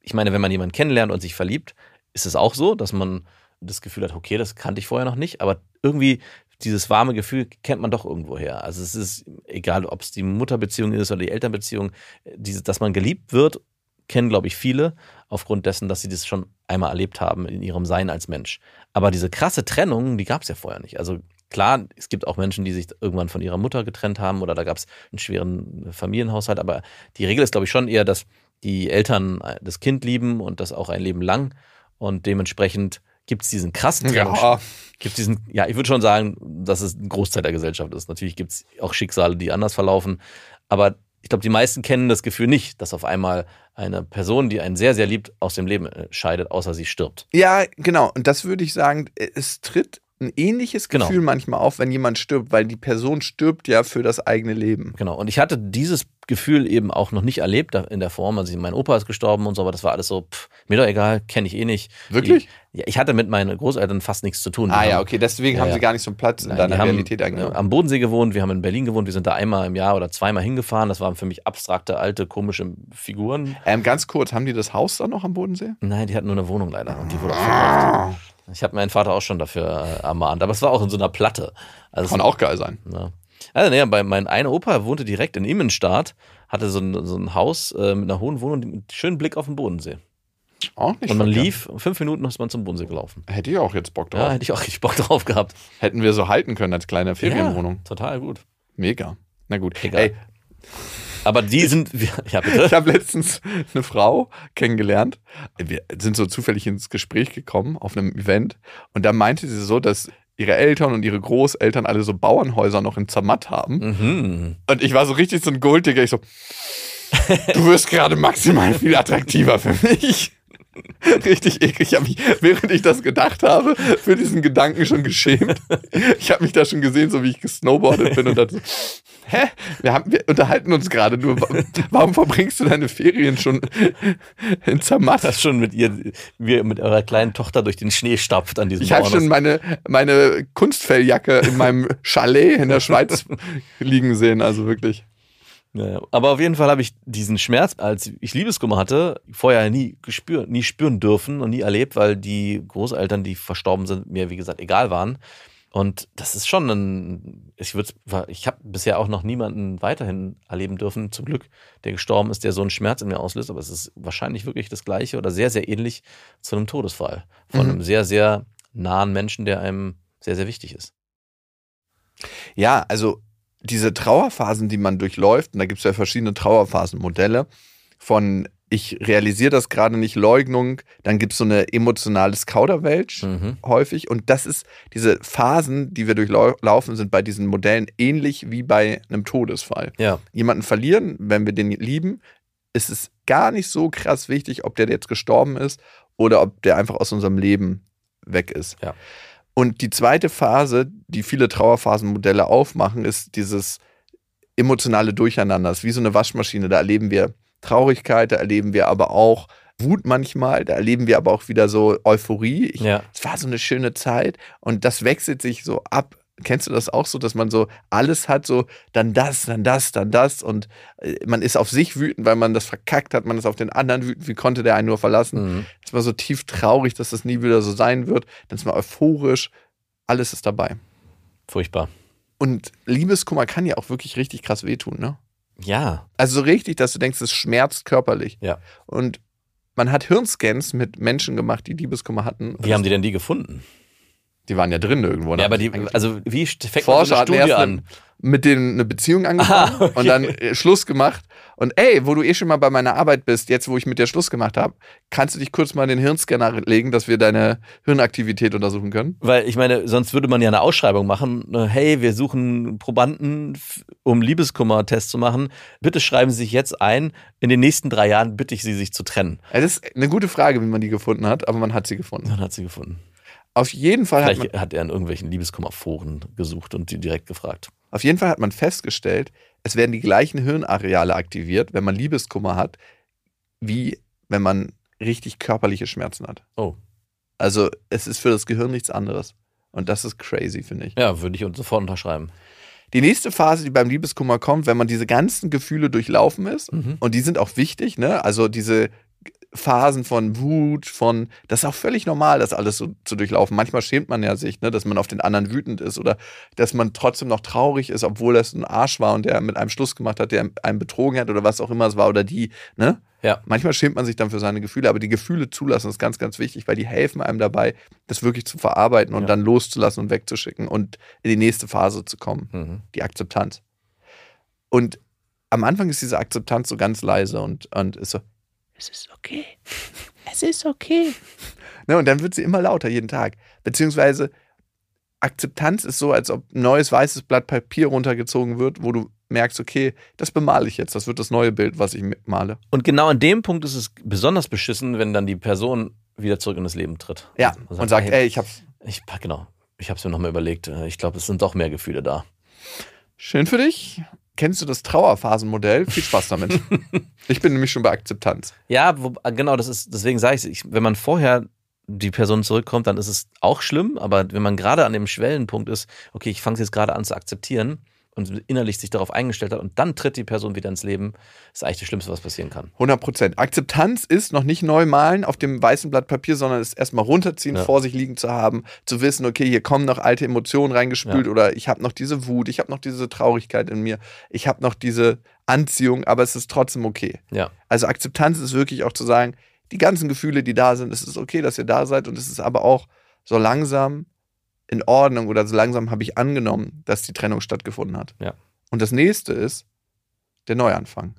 ich meine, wenn man jemanden kennenlernt und sich verliebt, ist es auch so, dass man das Gefühl hat, okay, das kannte ich vorher noch nicht, aber irgendwie dieses warme Gefühl kennt man doch irgendwo her. Also es ist egal, ob es die Mutterbeziehung ist oder die Elternbeziehung, diese, dass man geliebt wird, kennen, glaube ich, viele, aufgrund dessen, dass sie das schon einmal erlebt haben in ihrem Sein als Mensch. Aber diese krasse Trennung, die gab es ja vorher nicht. Also klar, es gibt auch Menschen, die sich irgendwann von ihrer Mutter getrennt haben oder da gab es einen schweren Familienhaushalt, aber die Regel ist, glaube ich, schon eher, dass die Eltern das Kind lieben und das auch ein Leben lang und dementsprechend gibt es diesen krassen Trennung.
Ja.
Gibt diesen, ja, ich würde schon sagen, dass es ein Großteil der Gesellschaft ist. Natürlich gibt es auch Schicksale, die anders verlaufen. Aber ich glaube, die meisten kennen das Gefühl nicht, dass auf einmal eine Person, die einen sehr, sehr liebt, aus dem Leben äh, scheidet, außer sie stirbt.
Ja, genau. Und das würde ich sagen, es tritt ein ähnliches
Genau.
Gefühl manchmal auf, wenn jemand stirbt, weil die Person stirbt ja für das eigene Leben.
Genau. Und ich hatte dieses Gefühl eben auch noch nicht erlebt in der Form. Also mein Opa ist gestorben und so, aber das war alles so, pff, mir doch egal, kenne ich eh nicht.
Wirklich?
Ich, ja, ich hatte mit meinen Großeltern fast nichts zu tun. Die
Ah ja,
haben-
okay, deswegen
Ja,
haben
ja.
sie gar nicht so einen Platz in deiner
die haben,
Realität
äh,
eingenommen.
am Bodensee gewohnt, wir haben in Berlin gewohnt, wir sind da einmal im Jahr oder zweimal hingefahren. Das waren für mich abstrakte, alte, komische Figuren.
Ähm, ganz kurz, haben die das Haus da noch am Bodensee?
Nein, die hatten nur eine Wohnung leider und die wurde auch verkauft. Ich habe meinen Vater auch schon dafür äh, ermahnt, aber es war auch in so einer Platte. Also,
Kann auch geil sein.
ja. Also, naja, bei mein einer Opa wohnte direkt in Immenstadt, hatte so ein, so ein Haus äh, mit einer hohen Wohnung mit einem schönen Blick auf den Bodensee.
Auch nicht
Und man
verkehrt.
lief, fünf Minuten ist man zum Bodensee gelaufen.
Hätte ich auch jetzt Bock drauf.
Ja, hätte ich auch richtig Bock drauf gehabt.
Hätten wir so halten können als kleine Ferienwohnung.
Ja, total gut.
Mega. Na gut.
Egal.
Ey,
Aber die sind, ja bitte.
ich habe letztens eine Frau kennengelernt. Wir sind so zufällig ins Gespräch gekommen auf einem Event und da meinte sie so, dass ihre Eltern und ihre Großeltern alle so Bauernhäuser noch in Zermatt haben.
Mhm.
Und ich war so richtig so ein Golddigger. Ich so, du wirst gerade maximal viel attraktiver für mich. *laughs* Richtig eklig. Ich habe mich, während ich das gedacht habe, für diesen Gedanken schon geschämt. Ich habe mich da schon gesehen, so wie ich gesnowboardet bin und dachte, so, hä? Wir, haben, wir unterhalten uns gerade nur. Warum verbringst du deine Ferien schon in Zermatt?
Das schon mit ihr, wie ihr mit eurer kleinen Tochter durch den Schnee stapft an diesem
Ich habe schon meine, meine Kunstfelljacke in meinem Chalet in der Schweiz *laughs* liegen sehen. Also wirklich.
Ja, aber auf jeden Fall habe ich diesen Schmerz, als ich Liebeskummer hatte, vorher nie gespürt, nie spüren dürfen und nie erlebt, weil die Großeltern, die verstorben sind, mir wie gesagt egal waren. Und das ist schon ein, ich würde, ich habe bisher auch noch niemanden weiterhin erleben dürfen, zum Glück, der gestorben ist, der so einen Schmerz in mir auslöst. Aber es ist wahrscheinlich wirklich das Gleiche oder sehr, sehr ähnlich zu einem Todesfall von
Mhm.
einem sehr, sehr nahen Menschen, der einem sehr, sehr wichtig ist.
Ja, also diese Trauerphasen, die man durchläuft, und da gibt es ja verschiedene Trauerphasenmodelle, von ich realisiere das gerade nicht, Leugnung, dann gibt es so eine emotionales Kauderwelsch
Mhm.
häufig. Und das ist, diese Phasen, die wir durchlaufen, sind bei diesen Modellen ähnlich wie bei einem Todesfall.
Ja,
Jemanden verlieren, wenn wir den lieben, ist es gar nicht so krass wichtig, ob der jetzt gestorben ist oder ob der einfach aus unserem Leben weg ist.
Ja.
Und die zweite Phase, die viele Trauerphasenmodelle aufmachen, ist dieses emotionale Durcheinander. Das ist wie so eine Waschmaschine. Da erleben wir Traurigkeit, da erleben wir aber auch Wut manchmal, da erleben wir aber auch wieder so Euphorie. Ich,
ja.
es war so eine schöne Zeit und das wechselt sich so ab. Kennst du das auch so, dass man so alles hat, so dann das, dann das, dann das und äh, man ist auf sich wütend, weil man das verkackt hat, man ist auf den anderen wütend, wie konnte der einen nur verlassen?
Mhm.
Ist man so tief traurig, dass das nie wieder so sein wird, dann ist man euphorisch, alles ist dabei.
Furchtbar.
Und Liebeskummer kann ja auch wirklich richtig krass wehtun, ne?
Ja.
Also so richtig, dass du denkst, es schmerzt körperlich.
Ja.
Und man hat Hirnscans mit Menschen gemacht, die Liebeskummer hatten.
Wie haben die denn die gefunden?
Die waren ja drin irgendwo. ne?
Ja, aber die, also wie fängt
Forscher
man so eine Studie an?
mit denen eine Beziehung angefangen *laughs*
Ah, okay.
und dann äh, Schluss gemacht. Und ey, wo du eh schon mal bei meiner Arbeit bist, jetzt wo ich mit dir Schluss gemacht habe, kannst du dich kurz mal in den Hirnscanner legen, dass wir deine Hirnaktivität untersuchen können?
Weil ich meine, sonst würde man ja eine Ausschreibung machen. äh, Hey, wir suchen Probanden, um Liebeskummer-Test zu machen. Bitte schreiben Sie sich jetzt ein. In den nächsten drei Jahren bitte ich Sie, sich zu trennen.
Das ist eine gute Frage, wie man die gefunden hat, aber man hat sie gefunden.
Dann hat sie gefunden.
Auf jeden Fall hat man,
Vielleicht hat er in irgendwelchen Liebeskummerforen gesucht und die direkt gefragt.
auf jeden Fall hat man festgestellt, es werden die gleichen Hirnareale aktiviert, wenn man Liebeskummer hat, wie wenn man richtig körperliche Schmerzen hat.
Oh.
Also es ist für das Gehirn nichts anderes. Und das ist crazy, finde ich.
Ja, würde ich uns sofort unterschreiben.
Die nächste Phase, die beim Liebeskummer kommt, wenn man diese ganzen Gefühle durchlaufen ist,
Mhm.
und die sind auch wichtig, ne? Also diese Phasen von Wut, von, das ist auch völlig normal, das alles so zu durchlaufen. Manchmal schämt man ja sich, ne, dass man auf den anderen wütend ist oder dass man trotzdem noch traurig ist, obwohl das ein Arsch war und der mit einem Schluss gemacht hat, der einen betrogen hat oder was auch immer es war oder die, ne?
Ja.
Manchmal schämt man sich dann für seine Gefühle, aber die Gefühle zulassen ist ganz, ganz wichtig, weil die helfen einem dabei, das wirklich zu verarbeiten und
Ja.
dann loszulassen und wegzuschicken und in die nächste Phase zu kommen
Mhm.
die Akzeptanz. Und am Anfang ist diese Akzeptanz so ganz leise und, und ist so, es ist okay. es ist okay. *laughs* Ne, und dann wird sie immer lauter jeden Tag. Beziehungsweise Akzeptanz ist so, als ob ein neues weißes Blatt Papier runtergezogen wird, wo du merkst, okay, das bemale ich jetzt, das wird das neue Bild, was ich male.
Und genau an dem Punkt ist es besonders beschissen, wenn dann die Person wieder zurück in das Leben tritt.
Ja, und sagt, ey, ich hab's.
Ich, genau, ich hab's mir nochmal überlegt. Ich glaube, es sind doch mehr Gefühle da.
Schön für dich. Kennst du das Trauerphasenmodell? Viel Spaß damit. *laughs* ich bin nämlich schon bei Akzeptanz.
Ja, wo, genau, das ist, deswegen sage ich, wenn man vorher die Person zurückkommt, dann ist es auch schlimm, aber wenn man gerade an dem Schwellenpunkt ist, okay, ich fange es jetzt gerade an zu akzeptieren, und innerlich sich darauf eingestellt hat und dann tritt die Person wieder ins Leben, ist eigentlich das Schlimmste, was passieren kann.
100 Prozent. Akzeptanz ist noch nicht neu malen auf dem weißen Blatt Papier, sondern es erstmal runterziehen, ja. vor sich liegen zu haben, zu wissen, okay, hier kommen noch alte Emotionen reingespült ja. oder ich habe noch diese Wut, ich habe noch diese Traurigkeit in mir, ich habe noch diese Anziehung, aber es ist trotzdem okay.
Ja.
Also Akzeptanz ist wirklich auch zu sagen, die ganzen Gefühle, die da sind, es ist okay, dass ihr da seid und es ist aber auch so langsam in Ordnung oder so langsam habe ich angenommen, dass die Trennung stattgefunden hat.
Ja.
Und das nächste ist der Neuanfang.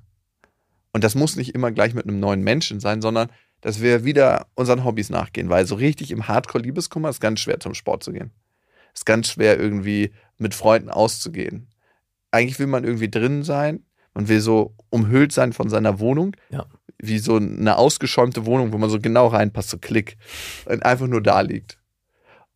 Und das muss nicht immer gleich mit einem neuen Menschen sein, sondern dass wir wieder unseren Hobbys nachgehen, weil so richtig im Hardcore-Liebeskummer ist ganz schwer zum Sport zu gehen. Ist ganz schwer irgendwie mit Freunden auszugehen. Eigentlich will man irgendwie drin sein, man will so umhüllt sein von seiner Wohnung,
ja.
wie so eine ausgeschäumte Wohnung, wo man so genau reinpasst, so klick, und einfach nur da liegt.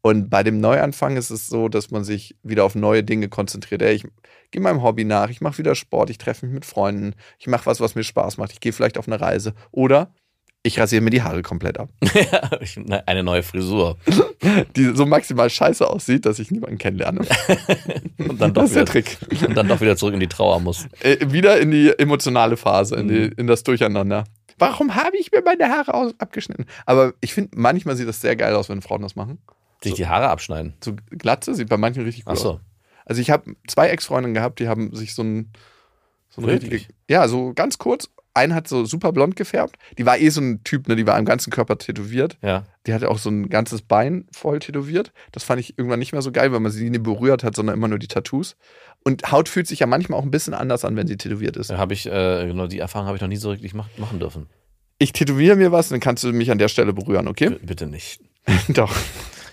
Und bei dem Neuanfang ist es so, dass man sich wieder auf neue Dinge konzentriert. Ey, ich gehe meinem Hobby nach, ich mache wieder Sport, ich treffe mich mit Freunden, ich mache was, was mir Spaß macht, ich gehe vielleicht auf eine Reise oder ich rasiere mir die Haare komplett ab. *laughs*
eine neue Frisur. *laughs*
Die so maximal scheiße aussieht, dass ich niemanden kennenlerne. *laughs*
und, dann doch das ist wieder, der Trick. und dann doch wieder zurück in die Trauer muss.
Äh, wieder in die emotionale Phase, in, die, mhm. in das Durcheinander. Warum habe ich mir meine Haare abgeschnitten? Aber ich finde, manchmal sieht das sehr geil aus, wenn Frauen das machen.
Sich so, die Haare abschneiden.
So Glatze sieht bei manchen richtig gut
Ach so.
aus. Also ich habe zwei Ex-Freundinnen gehabt, die haben sich so ein, so ein richtige, ja, so ganz kurz. Einen hat so super blond gefärbt. Die war eh so ein Typ, ne? Die war am ganzen Körper tätowiert.
Ja.
Die hatte auch so ein ganzes Bein voll tätowiert. Das fand ich irgendwann nicht mehr so geil, weil man sie nie berührt hat, sondern immer nur die Tattoos. Und Haut fühlt sich ja manchmal auch ein bisschen anders an, wenn sie tätowiert ist.
Ja, habe ich, äh, genau, die Erfahrung habe ich noch nie so richtig machen dürfen.
Ich tätowiere mir was, dann kannst du mich an der Stelle berühren, okay? B
bitte nicht. *laughs*
Doch.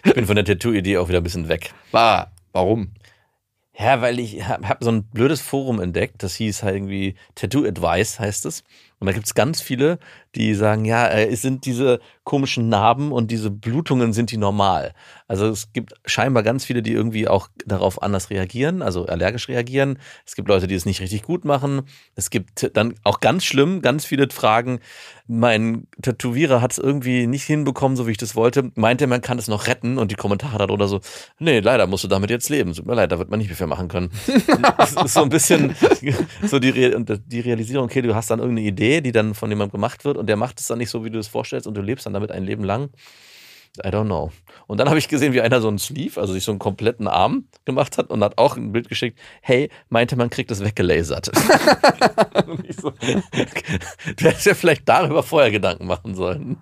Ich bin von der Tattoo-Idee auch wieder ein bisschen weg.
War. Warum?
Ja, weil ich habe hab so ein blödes Forum entdeckt, das hieß halt irgendwie Tattoo Advice heißt es. Und da gibt es ganz viele, die sagen, ja, äh, es sind diese komischen Narben und diese Blutungen sind die normal. Also es gibt scheinbar ganz viele, die irgendwie auch darauf anders reagieren, also allergisch reagieren. Es gibt Leute, die es nicht richtig gut machen. Es gibt dann auch ganz schlimm, ganz viele Fragen. Mein Tätowierer hat es irgendwie nicht hinbekommen, so wie ich das wollte. Meinte, man kann es noch retten und die Kommentare darunter so, nee, leider musst du damit jetzt leben. Tut mir leid, da wird man nicht mehr viel machen können. das *laughs* ist so ein bisschen so die, Re die Realisierung, okay, du hast dann irgendeine Idee, die dann von jemandem gemacht wird und der macht es dann nicht so, wie du es vorstellst und du lebst dann damit ein Leben lang. I don't know. Und dann habe ich gesehen, wie einer so einen Sleeve, also sich so einen kompletten Arm gemacht hat und hat auch ein Bild geschickt. Hey, meinte man kriegt das weggelasert. *laughs* und ich so, *laughs* du hättest ja vielleicht darüber vorher Gedanken machen sollen.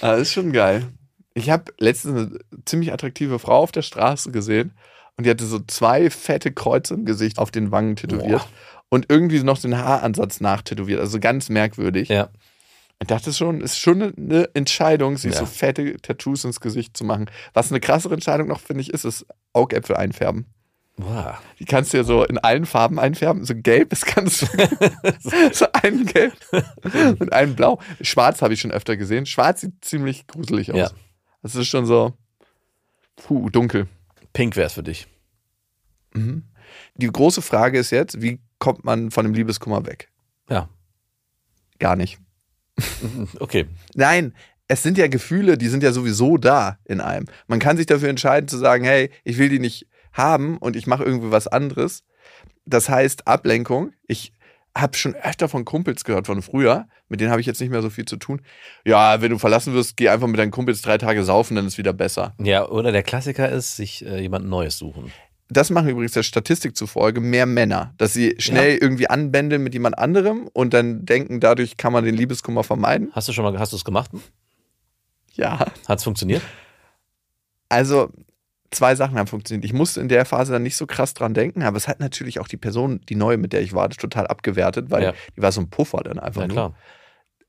Ah, das ist schon geil. Ich habe letztens eine ziemlich attraktive Frau auf der Straße gesehen und die hatte so zwei fette Kreuze im Gesicht auf den Wangen tätowiert. Boah und irgendwie noch den Haaransatz nachtätowiert. Also ganz merkwürdig.
Ja.
Ich dachte schon, ist schon eine Entscheidung, sich ja. so fette Tattoos ins Gesicht zu machen. Was eine krassere Entscheidung noch, finde ich, ist, ist Augäpfel einfärben.
Boah.
Die kannst du ja so in allen Farben einfärben. So gelb ist ganz *laughs* so ein gelb und ein blau. Schwarz habe ich schon öfter gesehen. Schwarz sieht ziemlich gruselig aus. Ja. Das ist schon so puh, dunkel.
Pink wäre es für dich.
Mhm. Die große Frage ist jetzt, wie kommt man von dem Liebeskummer weg?
Ja.
Gar nicht. *laughs*
Okay.
Nein, es sind ja Gefühle, die sind ja sowieso da in einem. Man kann sich dafür entscheiden zu sagen, hey, ich will die nicht haben und ich mache irgendwie was anderes. Das heißt Ablenkung. Ich habe schon öfter von Kumpels gehört von früher, mit denen habe ich jetzt nicht mehr so viel zu tun. Ja, wenn du verlassen wirst, geh einfach mit deinen Kumpels drei Tage saufen, dann ist wieder besser.
Ja, oder der Klassiker ist, sich äh, jemand Neues suchen
das machen übrigens der Statistik zufolge mehr Männer, dass sie schnell ja. irgendwie anbändeln mit jemand anderem und dann denken, dadurch kann man den Liebeskummer vermeiden.
Hast du schon mal, hast du es gemacht?
Ja.
Hat es funktioniert?
Also, zwei Sachen haben funktioniert. Ich musste in der Phase dann nicht so krass dran denken, aber es hat natürlich auch die Person, die neue, mit der ich war, total abgewertet, weil ja. die war so ein Puffer dann einfach
ja,
nur.
Klar.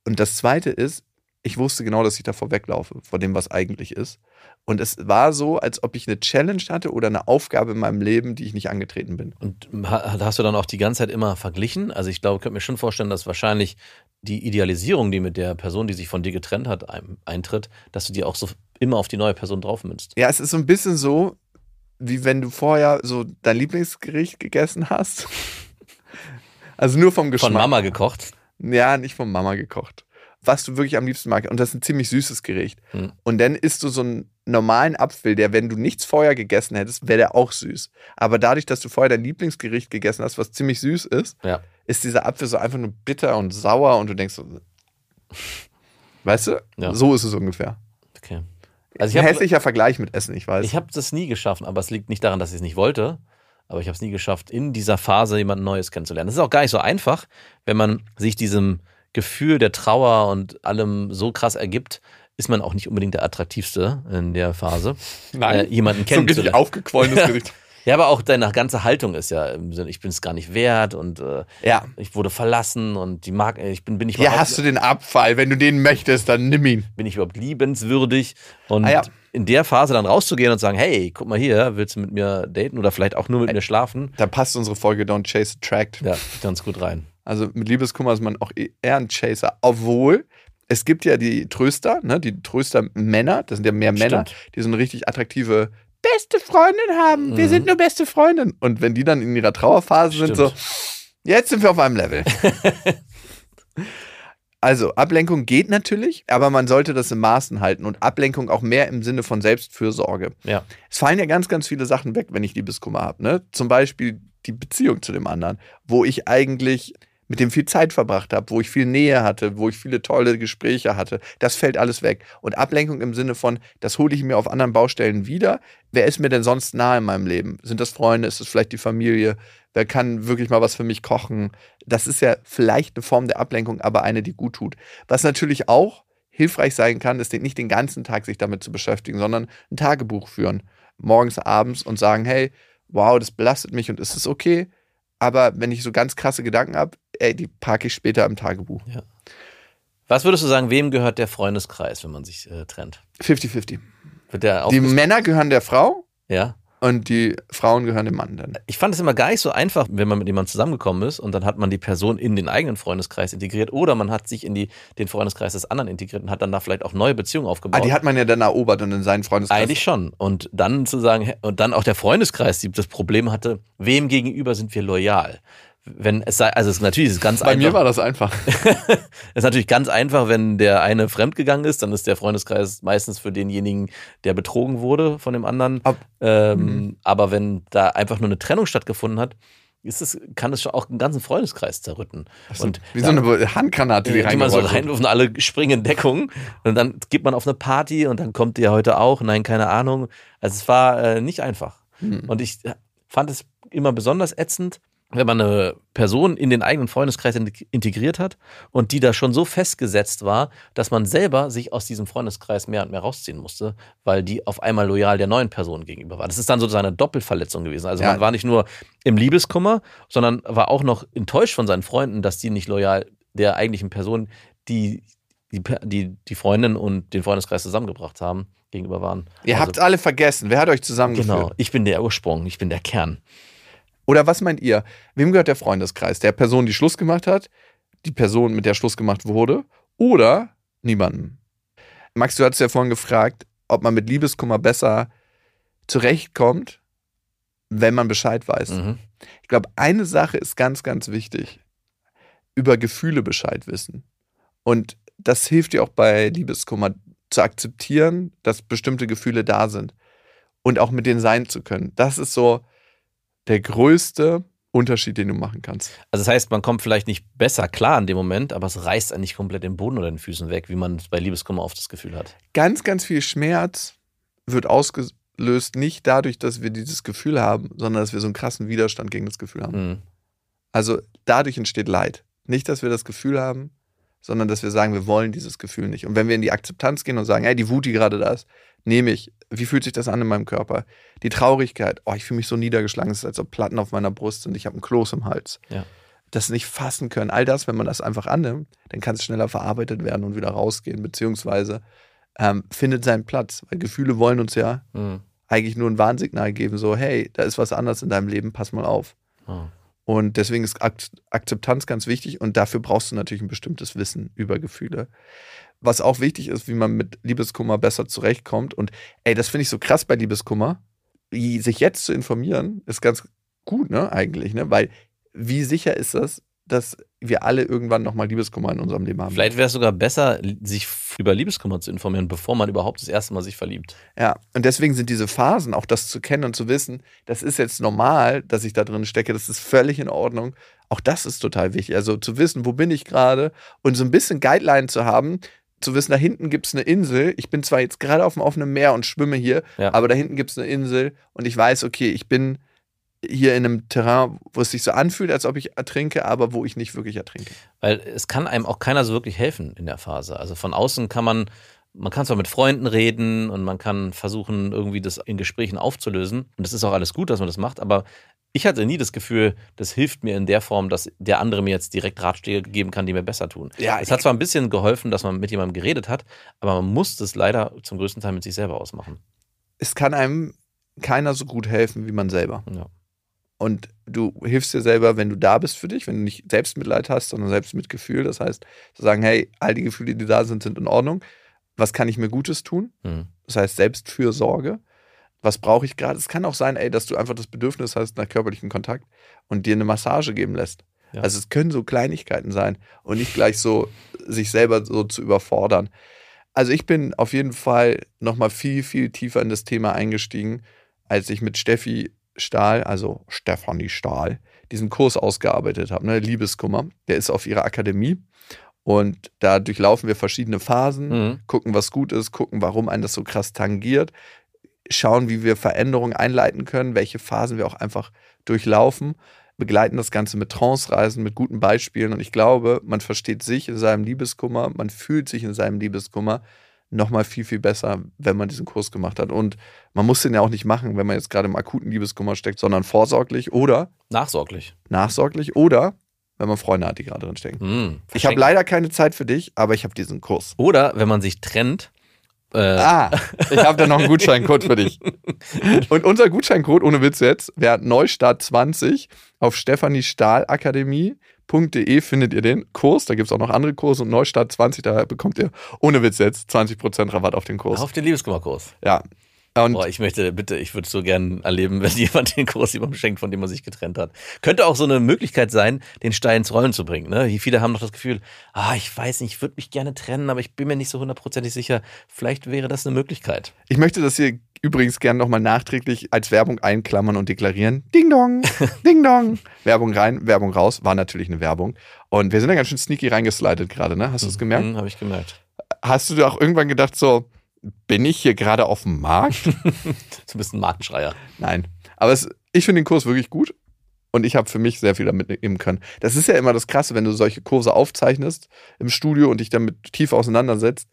Und das zweite ist, ich wusste genau, dass ich davor weglaufe, vor dem, was eigentlich ist. Und es war so, als ob ich eine Challenge hatte oder eine Aufgabe in meinem Leben, die ich nicht angetreten bin.
Und ha- hast du dann auch die ganze Zeit immer verglichen? Also ich glaube, ich könnte mir schon vorstellen, dass wahrscheinlich die Idealisierung, die mit der Person, die sich von dir getrennt hat, ein- eintritt, dass du die auch so immer auf die neue Person draufmünzt.
Ja, es ist so ein bisschen so, wie wenn du vorher so dein Lieblingsgericht gegessen hast. *laughs* Also nur vom Geschmack.
Von Mama gekocht.
Ja, nicht von Mama gekocht. Was du wirklich am liebsten magst. Und das ist ein ziemlich süßes Gericht.
Hm.
Und dann isst du so einen normalen Apfel, der, wenn du nichts vorher gegessen hättest, wäre der auch süß. Aber dadurch, dass du vorher dein Lieblingsgericht gegessen hast, was ziemlich süß ist,
Ja.
ist dieser Apfel so einfach nur bitter und sauer und du denkst so, *laughs* weißt du,
Ja.
so ist es ungefähr.
Okay. Also
ein
habe
hässlicher Vergleich mit Essen, ich weiß.
ich hab das nie geschafft, aber es liegt nicht daran, dass ich es nicht wollte. Aber ich habe es nie geschafft, in dieser Phase jemand Neues kennenzulernen. Das ist auch gar nicht so einfach, wenn man sich diesem Gefühl der Trauer und allem so krass ergibt, ist man auch nicht unbedingt der attraktivste in der Phase. Äh, jemanden *laughs*
so ein richtig
kennenzulernen.
aufgequollenes Gericht. *laughs*
Ja, aber auch deine ganze Haltung ist ja im Sinne, ich bin es gar nicht wert und äh,
Ja.
ich wurde verlassen und die mag, ich bin, bin ich
Hier
überhaupt,
hast du den Abfall. Wenn du den möchtest, dann nimm ihn.
bin ich überhaupt liebenswürdig und
Ah ja.
in der Phase dann rauszugehen und sagen, hey, guck mal hier, willst du mit mir daten oder vielleicht auch nur mit mir schlafen?
Da passt unsere Folge Don't Chase Attract.
Ja, ganz gut rein.
Also mit Liebeskummer ist man auch eher ein Chaser. Obwohl, es gibt ja die Tröster, ne? die Tröster-Männer, das sind ja mehr Männer,
Stimmt.
die so eine richtig attraktive beste Freundin haben. Wir
Mhm.
sind nur beste Freundin. Und wenn die dann in ihrer Trauerphase sind, so, jetzt sind wir auf einem Level. *laughs* also, Ablenkung geht natürlich, aber man sollte das in Maßen halten und Ablenkung auch mehr im Sinne von Selbstfürsorge.
Ja.
Es fallen ja ganz, ganz viele Sachen weg, wenn ich Liebeskummer habe. Ne? Zum Beispiel die Beziehung zu dem anderen, wo ich eigentlich mit dem viel Zeit verbracht habe, wo ich viel Nähe hatte, wo ich viele tolle Gespräche hatte. Das fällt alles weg. Und Ablenkung im Sinne von, das hole ich mir auf anderen Baustellen wieder. Wer ist mir denn sonst nahe in meinem Leben? Sind das Freunde? Ist es vielleicht die Familie? Wer kann wirklich mal was für mich kochen? Das ist ja vielleicht eine Form der Ablenkung, aber eine, die gut tut. Was natürlich auch hilfreich sein kann, ist nicht den ganzen Tag sich damit zu beschäftigen, sondern ein Tagebuch führen. Morgens, abends und sagen, hey, wow, das belastet mich und ist es okay? Aber wenn ich so ganz krasse Gedanken habe, ey, die parke ich später im Tagebuch.
Was würdest du sagen, wem gehört der Freundeskreis, wenn man sich äh, trennt?
50-50.
Wird der auch
Die Männer gehören der Frau
ja?
Und die Frauen gehören dem Mann dann.
Ich fand es immer gar nicht so einfach, wenn man mit jemandem zusammengekommen ist und dann hat man die Person in den eigenen Freundeskreis integriert oder man hat sich in die, den Freundeskreis des anderen integriert und hat dann da vielleicht auch neue Beziehungen
Ah,
aufgebaut.
die hat man ja dann erobert und in seinen Freundeskreis.
Eigentlich schon. Und dann zu sagen, und dann auch der Freundeskreis, die das Problem hatte, wem gegenüber sind wir loyal? Wenn es sei, also es ist natürlich es ist ganz
Bei
einfach.
mir war das einfach. *laughs*
Es ist natürlich ganz einfach, wenn der eine fremdgegangen ist, dann ist der Freundeskreis meistens für denjenigen, der betrogen wurde von dem anderen.
Ab-
ähm,
Mhm.
Aber wenn da einfach nur eine Trennung stattgefunden hat, ist es, kann es schon auch einen ganzen Freundeskreis zerrütten. und
Wie so eine Handgranate, die
die man so reinrufen, alle springen in Deckung. Und dann geht man auf eine Party und dann kommt der heute auch. Nein, keine Ahnung. Also es war äh, nicht einfach.
Hm.
Und ich fand es immer besonders ätzend, wenn man eine Person in den eigenen Freundeskreis in- integriert hat und die da schon so festgesetzt war, dass man selber sich aus diesem Freundeskreis mehr und mehr rausziehen musste, weil die auf einmal loyal der neuen Person gegenüber war. Das ist dann sozusagen eine Doppelverletzung gewesen. Also
Ja.
man war nicht nur im Liebeskummer, sondern war auch noch enttäuscht von seinen Freunden, dass die nicht loyal der eigentlichen Person, die die, die, die Freundin und den Freundeskreis zusammengebracht haben, gegenüber waren.
Ihr
Also,
habt alle vergessen. Wer hat euch zusammengeführt?
Genau, ich bin der Ursprung, ich bin der Kern.
Oder was meint ihr? Wem gehört der Freundeskreis? Der Person, die Schluss gemacht hat? Die Person, mit der Schluss gemacht wurde? Oder niemandem? Max, du hattest ja vorhin gefragt, ob man mit Liebeskummer besser zurechtkommt, wenn man Bescheid weiß.
Mhm.
Ich glaube, eine Sache ist ganz, ganz wichtig. Über Gefühle Bescheid wissen. Und das hilft dir auch bei Liebeskummer zu akzeptieren, dass bestimmte Gefühle da sind. Und auch mit denen sein zu können. Das ist so der größte Unterschied, den du machen kannst.
Also das heißt, man kommt vielleicht nicht besser klar in dem Moment, aber es reißt einen nicht komplett den Boden oder den Füßen weg, wie man es bei Liebeskummer oft das Gefühl hat.
Ganz, ganz viel Schmerz wird ausgelöst nicht dadurch, dass wir dieses Gefühl haben, sondern dass wir so einen krassen Widerstand gegen das Gefühl haben.
Mhm.
Also dadurch entsteht Leid. Nicht, dass wir das Gefühl haben, sondern dass wir sagen, wir wollen dieses Gefühl nicht. Und wenn wir in die Akzeptanz gehen und sagen, hey, die Wut, die gerade da ist, nehme ich. Wie fühlt sich das an in meinem Körper? Die Traurigkeit, oh, ich fühle mich so niedergeschlagen, es ist als ob Platten auf meiner Brust sind, ich habe einen Kloß im Hals.
Ja.
das nicht fassen können. All das, wenn man das einfach annimmt, dann kann es schneller verarbeitet werden und wieder rausgehen, beziehungsweise ähm, findet seinen Platz. Weil Gefühle wollen uns ja
Mhm.
eigentlich nur ein Warnsignal geben, so, hey, da ist was anderes in deinem Leben, pass mal auf.
Oh.
Und deswegen ist Ak Akzeptanz ganz wichtig und dafür brauchst du natürlich ein bestimmtes Wissen über Gefühle. Was auch wichtig ist, wie man mit Liebeskummer besser zurechtkommt. Und ey, das finde ich so krass bei Liebeskummer. Sich jetzt zu informieren, ist ganz gut, ne, eigentlich, ne? Weil wie sicher ist das, dass wir alle irgendwann nochmal Liebeskummer in unserem Leben haben?
Vielleicht wäre es sogar besser, sich über Liebeskummer zu informieren, bevor man überhaupt das erste Mal sich verliebt.
Ja, und deswegen sind diese Phasen, auch das zu kennen und zu wissen, das ist jetzt normal, dass ich da drin stecke, das ist völlig in Ordnung. Auch das ist total wichtig. Also zu wissen, wo bin ich gerade und so ein bisschen Guideline zu haben, zu wissen, da hinten gibt es eine Insel. Ich bin zwar jetzt gerade auf dem offenen Meer und schwimme hier,
Ja.
aber da hinten gibt es eine Insel und ich weiß, okay, ich bin hier in einem Terrain, wo es sich so anfühlt, als ob ich ertrinke, aber wo ich nicht wirklich ertrinke.
Weil es kann einem auch keiner so wirklich helfen in der Phase. Also von außen kann man, man kann zwar mit Freunden reden und man kann versuchen, irgendwie das in Gesprächen aufzulösen. Und das ist auch alles gut, dass man das macht, aber ich hatte nie das Gefühl, das hilft mir in der Form, dass der andere mir jetzt direkt Ratschläge geben kann, die mir besser tun.
Ja,
es hat zwar ein bisschen geholfen, dass man mit jemandem geredet hat, aber man muss das leider zum größten Teil mit sich selber ausmachen.
Es kann einem keiner so gut helfen wie man selber.
Ja.
Und du hilfst dir selber, wenn du da bist für dich, wenn du nicht Selbstmitleid hast, sondern Selbstmitgefühl. Das heißt, zu sagen, hey, all die Gefühle, die da sind, sind in Ordnung. Was kann ich mir Gutes tun?
Mhm.
Das heißt, Selbstfürsorge. Was brauche ich gerade? Es kann auch sein, ey, dass du einfach das Bedürfnis hast nach körperlichem Kontakt und dir eine Massage geben lässt.
Ja.
Also es können so Kleinigkeiten sein und nicht gleich so sich selber so zu überfordern. Also ich bin auf jeden Fall nochmal viel, viel tiefer in das Thema eingestiegen, als ich mit Steffi Stahl, also Stefanie Stahl, diesen Kurs ausgearbeitet habe, ne, Liebeskummer. Der ist auf ihrer Akademie und da durchlaufen wir verschiedene Phasen,
Mhm.
gucken, was gut ist, gucken, warum einen das so krass tangiert, schauen, wie wir Veränderungen einleiten können, welche Phasen wir auch einfach durchlaufen, begleiten das Ganze mit Trance-Reisen, mit guten Beispielen und ich glaube, man versteht sich in seinem Liebeskummer, man fühlt sich in seinem Liebeskummer nochmal viel, viel besser, wenn man diesen Kurs gemacht hat. Und man muss den ja auch nicht machen, wenn man jetzt gerade im akuten Liebeskummer steckt, sondern vorsorglich oder
Nachsorglich.
nachsorglich oder wenn man Freunde hat, die gerade drin stecken.
Mhm.
Ich habe leider keine Zeit für dich, aber ich habe diesen Kurs.
Oder wenn man sich trennt, äh,
Ah, ich habe da noch einen Gutscheincode für dich. *laughs* Und unser Gutscheincode, ohne Witz jetzt, wäre Neustart 20 auf stephaniestahlakademie.de findet ihr den Kurs. Da gibt es auch noch andere Kurse und Neustart 20, da bekommt ihr ohne Witz jetzt 20% Rabatt auf den Kurs.
auf den Liebeskummerkurs.
Ja. Und
Boah, ich möchte bitte, ich würde so gern erleben, wenn *laughs* jemand den Kurs jemandem schenkt, von dem man sich getrennt hat. Könnte auch so eine Möglichkeit sein, den Stein ins Rollen zu bringen. Ne? Viele haben noch das Gefühl, ah, ich weiß nicht, ich würde mich gerne trennen, aber ich bin mir nicht so hundertprozentig sicher. Vielleicht wäre das eine Möglichkeit.
ich möchte das hier übrigens gerne nochmal nachträglich als Werbung einklammern und deklarieren. Ding dong, *laughs* ding dong. Werbung rein, Werbung raus. War natürlich eine Werbung. Und wir sind da ganz schön sneaky reingeslidet gerade, ne? Hast du es gemerkt?
Hm, Habe ich gemerkt.
Hast du dir auch irgendwann gedacht, so, bin ich hier gerade auf dem Markt? *laughs*
So ein bisschen Markenschreier.
Nein. Aber es, ich finde den Kurs wirklich gut und ich habe für mich sehr viel damit nehmen können. Das ist ja immer das Krasse, wenn du solche Kurse aufzeichnest im Studio und dich damit tief auseinandersetzt.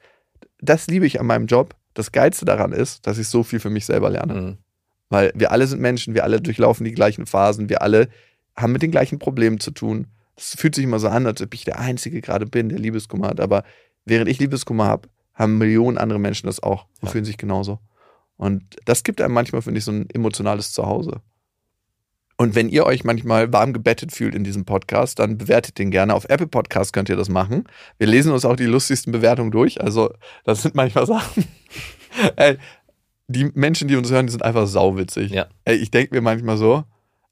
Das liebe ich an meinem Job. Das Geilste daran ist, dass ich so viel für mich selber lerne.
Mhm.
Weil wir alle sind Menschen, wir alle durchlaufen die gleichen Phasen, wir alle haben mit den gleichen Problemen zu tun. Es fühlt sich immer so an, als ob ich der Einzige gerade bin, der Liebeskummer hat. Aber während ich Liebeskummer habe, haben Millionen andere Menschen das auch und
Ja.
fühlen sich genauso. Und das gibt einem manchmal, finde ich, so ein emotionales Zuhause. Und wenn ihr euch manchmal warm gebettet fühlt in diesem Podcast, dann bewertet den gerne. Auf Apple Podcast könnt ihr das machen. Wir lesen uns auch die lustigsten Bewertungen durch. Also, das sind manchmal *laughs* Sachen. Ey, die Menschen, die uns hören, die sind einfach sauwitzig.
Ja.
Ey, ich denke mir manchmal so,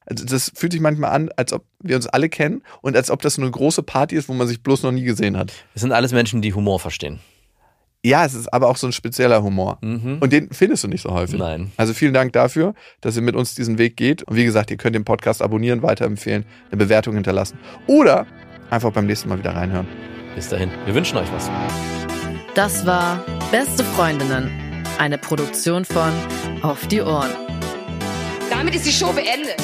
also das fühlt sich manchmal an, als ob wir uns alle kennen und als ob das eine große Party ist, wo man sich bloß noch nie gesehen hat.
Es sind alles Menschen, die Humor verstehen.
Ja, es ist aber auch so ein spezieller Humor.
Mhm.
Und den findest du nicht so häufig.
Nein.
Also vielen Dank dafür, dass ihr mit uns diesen Weg geht. Und wie gesagt, ihr könnt den Podcast abonnieren, weiterempfehlen, eine Bewertung hinterlassen. Oder einfach beim nächsten Mal wieder reinhören.
Bis dahin. Wir wünschen euch was.
Das war Beste Freundinnen, eine Produktion von Auf die Ohren.
Damit ist die Show beendet.